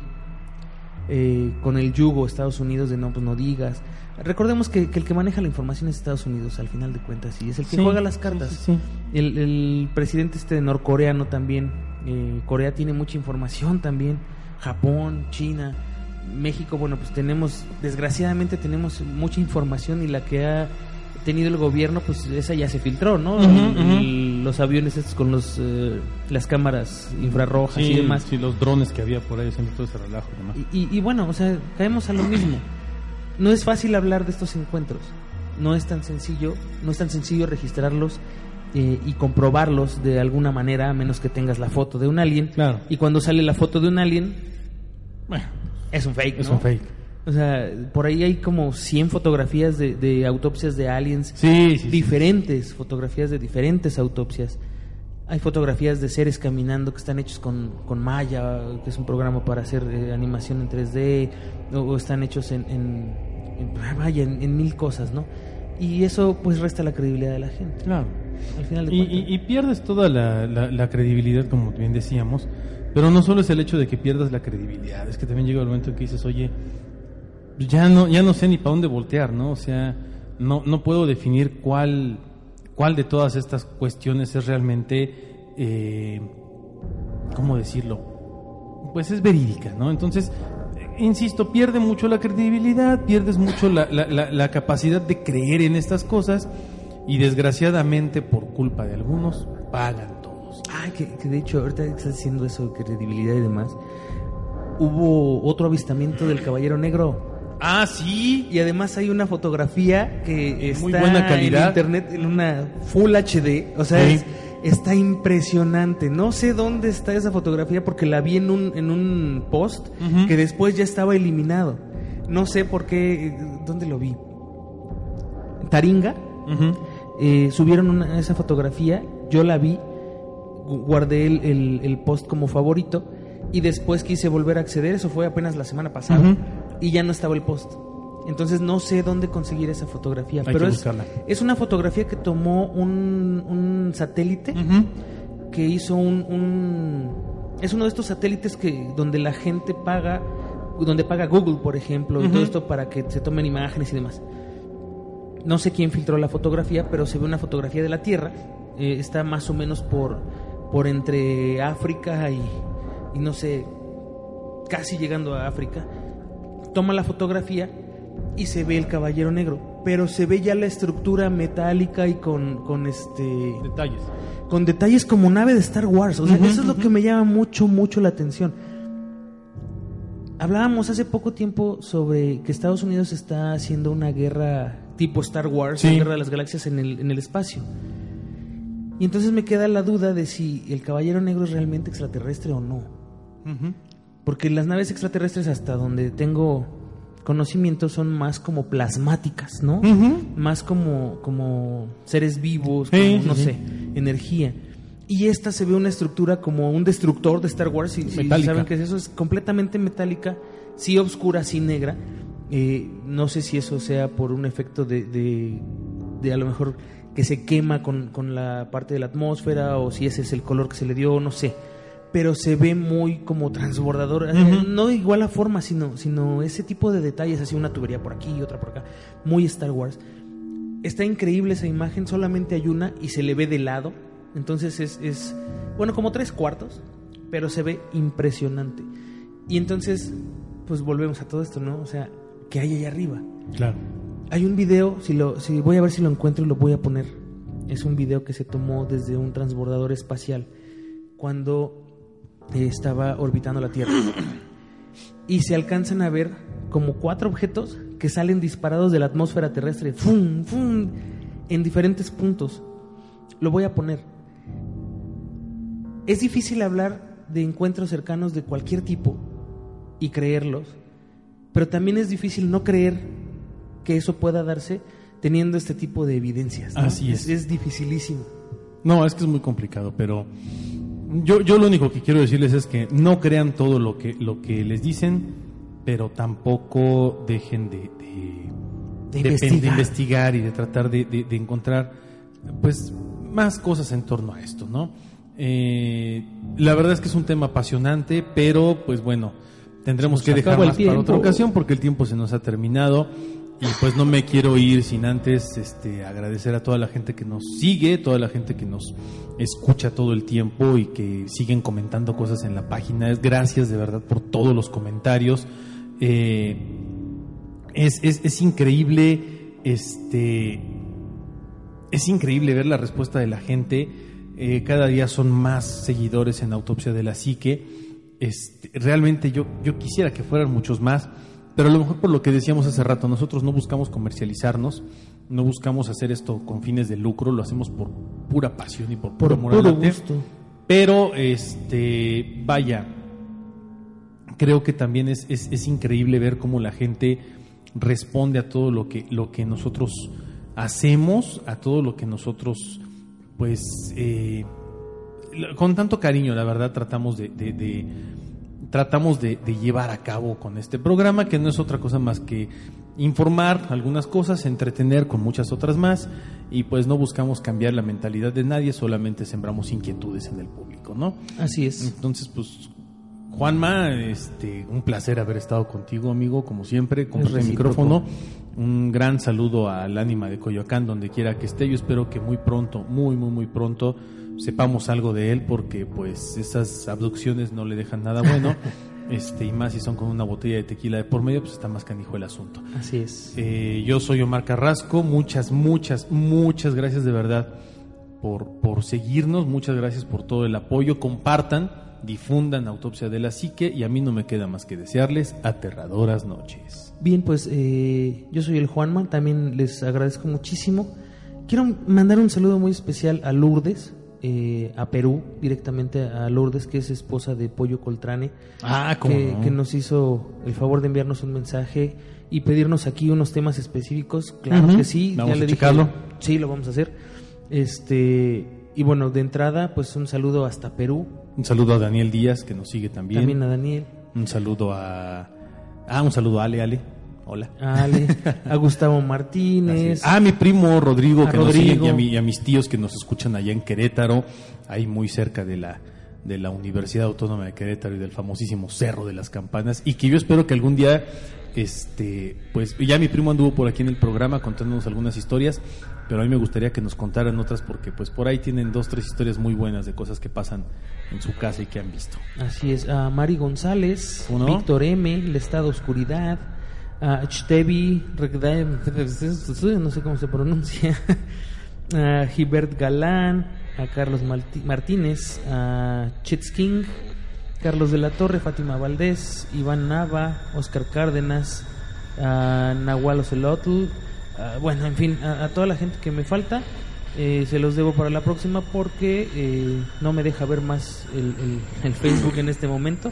[SPEAKER 2] eh, con el yugo Estados Unidos de no, pues no digas. Recordemos que, que el que maneja la información es Estados Unidos, al final de cuentas, y es el que
[SPEAKER 3] Sí,
[SPEAKER 2] juega las cartas.
[SPEAKER 3] sí, sí.
[SPEAKER 2] El, el presidente este norcoreano también, eh, Corea tiene mucha información también, Japón, China, México, bueno, pues tenemos, desgraciadamente tenemos mucha información y la que ha tenido el gobierno, pues esa ya se filtró, ¿no? El- el- los aviones estos con los, eh, las cámaras infrarrojas y demás.
[SPEAKER 3] sí, los drones que había por ahí haciendo todo ese relajo y demás.
[SPEAKER 2] Y, y- y bueno, o sea, caemos a lo mismo. No es fácil hablar de estos encuentros. No es tan sencillo, no es tan sencillo registrarlos eh, y comprobarlos de alguna manera, a menos que tengas la foto de un alien.
[SPEAKER 3] Claro.
[SPEAKER 2] Y cuando sale la foto de un alien,
[SPEAKER 3] Bueno,
[SPEAKER 2] es un fake,
[SPEAKER 3] es
[SPEAKER 2] ¿no?
[SPEAKER 3] un fake.
[SPEAKER 2] O sea, por ahí hay como 100 fotografías de, de autopsias de aliens
[SPEAKER 3] Sí, sí, sí.
[SPEAKER 2] diferentes, fotografías de diferentes autopsias. Hay fotografías de seres caminando que están hechos con, con Maya, que es un programa para hacer eh, animación en 3D, o, o están hechos en, en, en- vaya, en, en mil cosas, ¿no? Y eso pues resta la credibilidad de la gente.
[SPEAKER 3] Claro.
[SPEAKER 2] Al final de
[SPEAKER 3] Y, y- y pierdes toda la, la- la credibilidad, como bien decíamos. Pero no solo es el hecho de que pierdas la credibilidad, es que también llega el momento en que dices, oye, ya no, ya no sé ni para dónde voltear, ¿no? O sea, no, no puedo definir cuál, cuál de todas estas cuestiones es realmente, eh, ¿cómo decirlo? Pues es verídica, ¿no? Entonces, eh, insisto, pierde mucho la credibilidad, pierdes mucho la, la- la- capacidad de creer en estas cosas y desgraciadamente por culpa de algunos pagan todos.
[SPEAKER 2] Ah, que, de hecho, ahorita estás diciendo eso, de credibilidad y demás, hubo otro avistamiento del Caballero Negro.
[SPEAKER 3] Ah, sí.
[SPEAKER 2] Y además hay una fotografía que está
[SPEAKER 3] Muy buena calidad.
[SPEAKER 2] en internet en una Full HD. O sea,
[SPEAKER 3] Sí.
[SPEAKER 2] es- está impresionante. No sé dónde está esa fotografía porque la vi en un, en un post que después ya estaba eliminado. No sé por qué, eh, ¿dónde lo vi? Taringa. Eh, subieron una- esa fotografía, yo la vi, gu- guardé el, el- el post como favorito y después quise volver a acceder, eso fue apenas la semana pasada,
[SPEAKER 3] Ujú.
[SPEAKER 2] Y ya no estaba el post. Entonces no sé dónde conseguir esa fotografía,
[SPEAKER 3] Hay
[SPEAKER 2] pero
[SPEAKER 3] que
[SPEAKER 2] es, es una fotografía que tomó un, un satélite que hizo un, un- es uno de estos satélites que donde la gente paga donde paga Google por ejemplo y todo esto para que se tomen imágenes y demás. No sé quién filtró la fotografía pero se ve una fotografía de la Tierra eh, está más o menos por por entre África y, y no sé casi llegando a África toma la fotografía y se ve el caballero negro pero se ve ya la estructura metálica y con, con este
[SPEAKER 3] Detalles.
[SPEAKER 2] con detalles como nave de Star Wars. O sea, eso es lo que me llama mucho, mucho la atención. Hablábamos hace poco tiempo sobre que Estados Unidos está haciendo una guerra tipo Star Wars,
[SPEAKER 3] Sí.
[SPEAKER 2] la guerra de las galaxias en el, en el espacio. Y entonces me queda la duda de si el Caballero Negro es realmente extraterrestre o no.
[SPEAKER 3] Ujú.
[SPEAKER 2] Porque las naves extraterrestres, hasta donde tengo conocimiento, son más como plasmáticas, ¿no? Más como, como seres vivos, como,
[SPEAKER 3] sí,
[SPEAKER 2] no
[SPEAKER 3] sí.
[SPEAKER 2] sé, energía. Y esta se ve una estructura como un destructor de Star Wars. Si, si saben que es eso, es completamente metálica, sí oscura, sí negra. Eh, no sé si eso sea por un efecto de, de, de a lo mejor que se quema con, con la parte de la atmósfera o si ese es el color que se le dio, no sé. Pero se ve muy como transbordador, eh, no de igual la forma, sino, sino ese tipo de detalles, así una tubería por aquí y otra por acá, muy Star Wars. Está increíble esa imagen, solamente hay una y se le ve de lado, entonces es, es bueno, como tres cuartos, pero se ve impresionante. Y entonces, pues volvemos a todo esto, ¿no? O sea, ¿qué hay allá arriba?
[SPEAKER 3] Claro.
[SPEAKER 2] Hay un video, si lo, si voy a ver si lo encuentro y lo voy a poner. Es un video que se tomó desde un transbordador espacial cuando estaba orbitando la Tierra. Y se alcanzan a ver como cuatro objetos que salen disparados de la atmósfera terrestre, ¡fum! ¡fum! en diferentes puntos. Lo voy a poner. Es difícil hablar de encuentros cercanos de cualquier tipo y creerlos, pero también es difícil no creer que eso pueda darse teniendo este tipo de evidencias. ¿no?
[SPEAKER 3] Así es.
[SPEAKER 2] Es dificilísimo.
[SPEAKER 3] No, es que es muy complicado, pero yo, yo lo único que quiero decirles es que no crean todo lo que, lo que les dicen, pero tampoco dejen de, de,
[SPEAKER 2] De
[SPEAKER 3] de-
[SPEAKER 2] investigar.
[SPEAKER 3] investigar y de tratar de, encontrar pues más cosas en torno a esto, ¿no? Eh, la verdad es que es un tema apasionante, pero pues bueno, tendremos que
[SPEAKER 2] nos
[SPEAKER 3] dejar
[SPEAKER 2] acaba el
[SPEAKER 3] más para otra ocasión porque el tiempo se nos ha terminado y pues no me quiero ir sin antes este, agradecer a toda la gente que nos sigue, toda la gente que nos escucha todo el tiempo y que siguen comentando cosas en la página. Gracias de verdad por todos los comentarios. Eh, es, es, es increíble, este, es increíble ver la respuesta de la gente. Eh, cada día son más seguidores en Autopsia de la Psique. Este, realmente yo, yo quisiera que fueran muchos más, pero a lo mejor por lo que decíamos hace rato, nosotros no buscamos comercializarnos, no buscamos hacer esto con fines de lucro, lo hacemos por pura pasión y por,
[SPEAKER 2] Por
[SPEAKER 3] puro amor al
[SPEAKER 2] puro gusto.
[SPEAKER 3] Pero, este, vaya, creo que también es, es, es increíble ver cómo la gente responde a todo lo que, lo que nosotros hacemos, a todo lo que nosotros, pues, eh, con tanto cariño, la verdad, tratamos de, de- de- tratamos de, de llevar a cabo con este programa, que no es otra cosa más que informar algunas cosas, entretener con muchas otras más, y pues no buscamos cambiar la mentalidad de nadie, solamente sembramos inquietudes en el público, ¿no?
[SPEAKER 2] Así es.
[SPEAKER 3] Entonces, pues, Juanma, este, un placer haber estado contigo, amigo, como siempre, con el micrófono. Un gran saludo al ánima de Coyoacán, donde quiera que esté. Yo espero que muy pronto, muy, muy, muy pronto, sepamos algo de él, porque pues esas abducciones no le dejan nada bueno. este, y más si son con una botella de tequila de por medio, pues está más canijo el asunto.
[SPEAKER 2] Así es.
[SPEAKER 3] Eh, yo soy Omar Carrasco, muchas, muchas, muchas gracias de verdad por, por seguirnos, muchas gracias por todo el apoyo, compartan, difundan Autopsia de la Psique y a mí no me queda más que desearles aterradoras noches.
[SPEAKER 2] Bien, pues eh, yo soy el Juanma, también les agradezco muchísimo. Quiero mandar un saludo muy especial a Lourdes, eh, a Perú, directamente a Lourdes, que es esposa de Pollo Coltrane,
[SPEAKER 3] Ah,
[SPEAKER 2] que, que nos hizo el favor de enviarnos un mensaje y pedirnos aquí unos temas específicos. Claro que sí,
[SPEAKER 3] vamos
[SPEAKER 2] ya le
[SPEAKER 3] a
[SPEAKER 2] dije,
[SPEAKER 3] checarlo.
[SPEAKER 2] sí, lo vamos a hacer. Este, y bueno, de entrada, pues un saludo hasta Perú,
[SPEAKER 3] Un saludo a Daniel Díaz, que nos sigue también.
[SPEAKER 2] también a Daniel,
[SPEAKER 3] Un saludo a... Ah, un saludo a Ale, Ale. Hola.
[SPEAKER 2] a Ale, a Gustavo Martínez,
[SPEAKER 3] es. Ah, mi primo Rodrigo,
[SPEAKER 2] A
[SPEAKER 3] que nos sigue,
[SPEAKER 2] Rodrigo.
[SPEAKER 3] y a, mi- y a mis tíos que nos escuchan allá en Querétaro, ahí muy cerca de la, de la Universidad Autónoma de Querétaro y del famosísimo Cerro de las Campanas, y que yo espero que algún día, este, pues ya mi primo anduvo por aquí en el programa contándonos algunas historias, pero a mí me gustaría que nos contaran otras porque pues por ahí tienen dos, tres historias muy buenas de cosas que pasan en su casa y que han visto.
[SPEAKER 2] Así es, a Mari González. Víctor M, El Estado Oscuridad, a Chtevi, Regdaev, no sé cómo se pronuncia, a Gilbert Galán, a Carlos Martínez, a Chits King, Carlos de la Torre, Fátima Valdés, Iván Nava, Oscar Cárdenas, a Nahual Ocelotl, a- bueno, en fin, a, a toda la gente que me falta. eh, se los debo para la próxima porque eh, no me deja ver más el, el- el Facebook en este momento.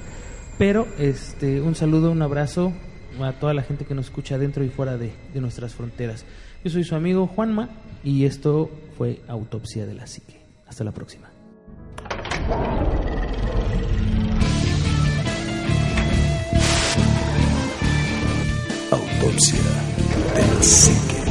[SPEAKER 2] Pero este, un saludo, un abrazo a toda la gente que nos escucha dentro y fuera de, de nuestras fronteras. Yo soy su amigo Juanma y esto fue Autopsia de la Psique. Hasta la próxima.
[SPEAKER 1] Autopsia de la Psique.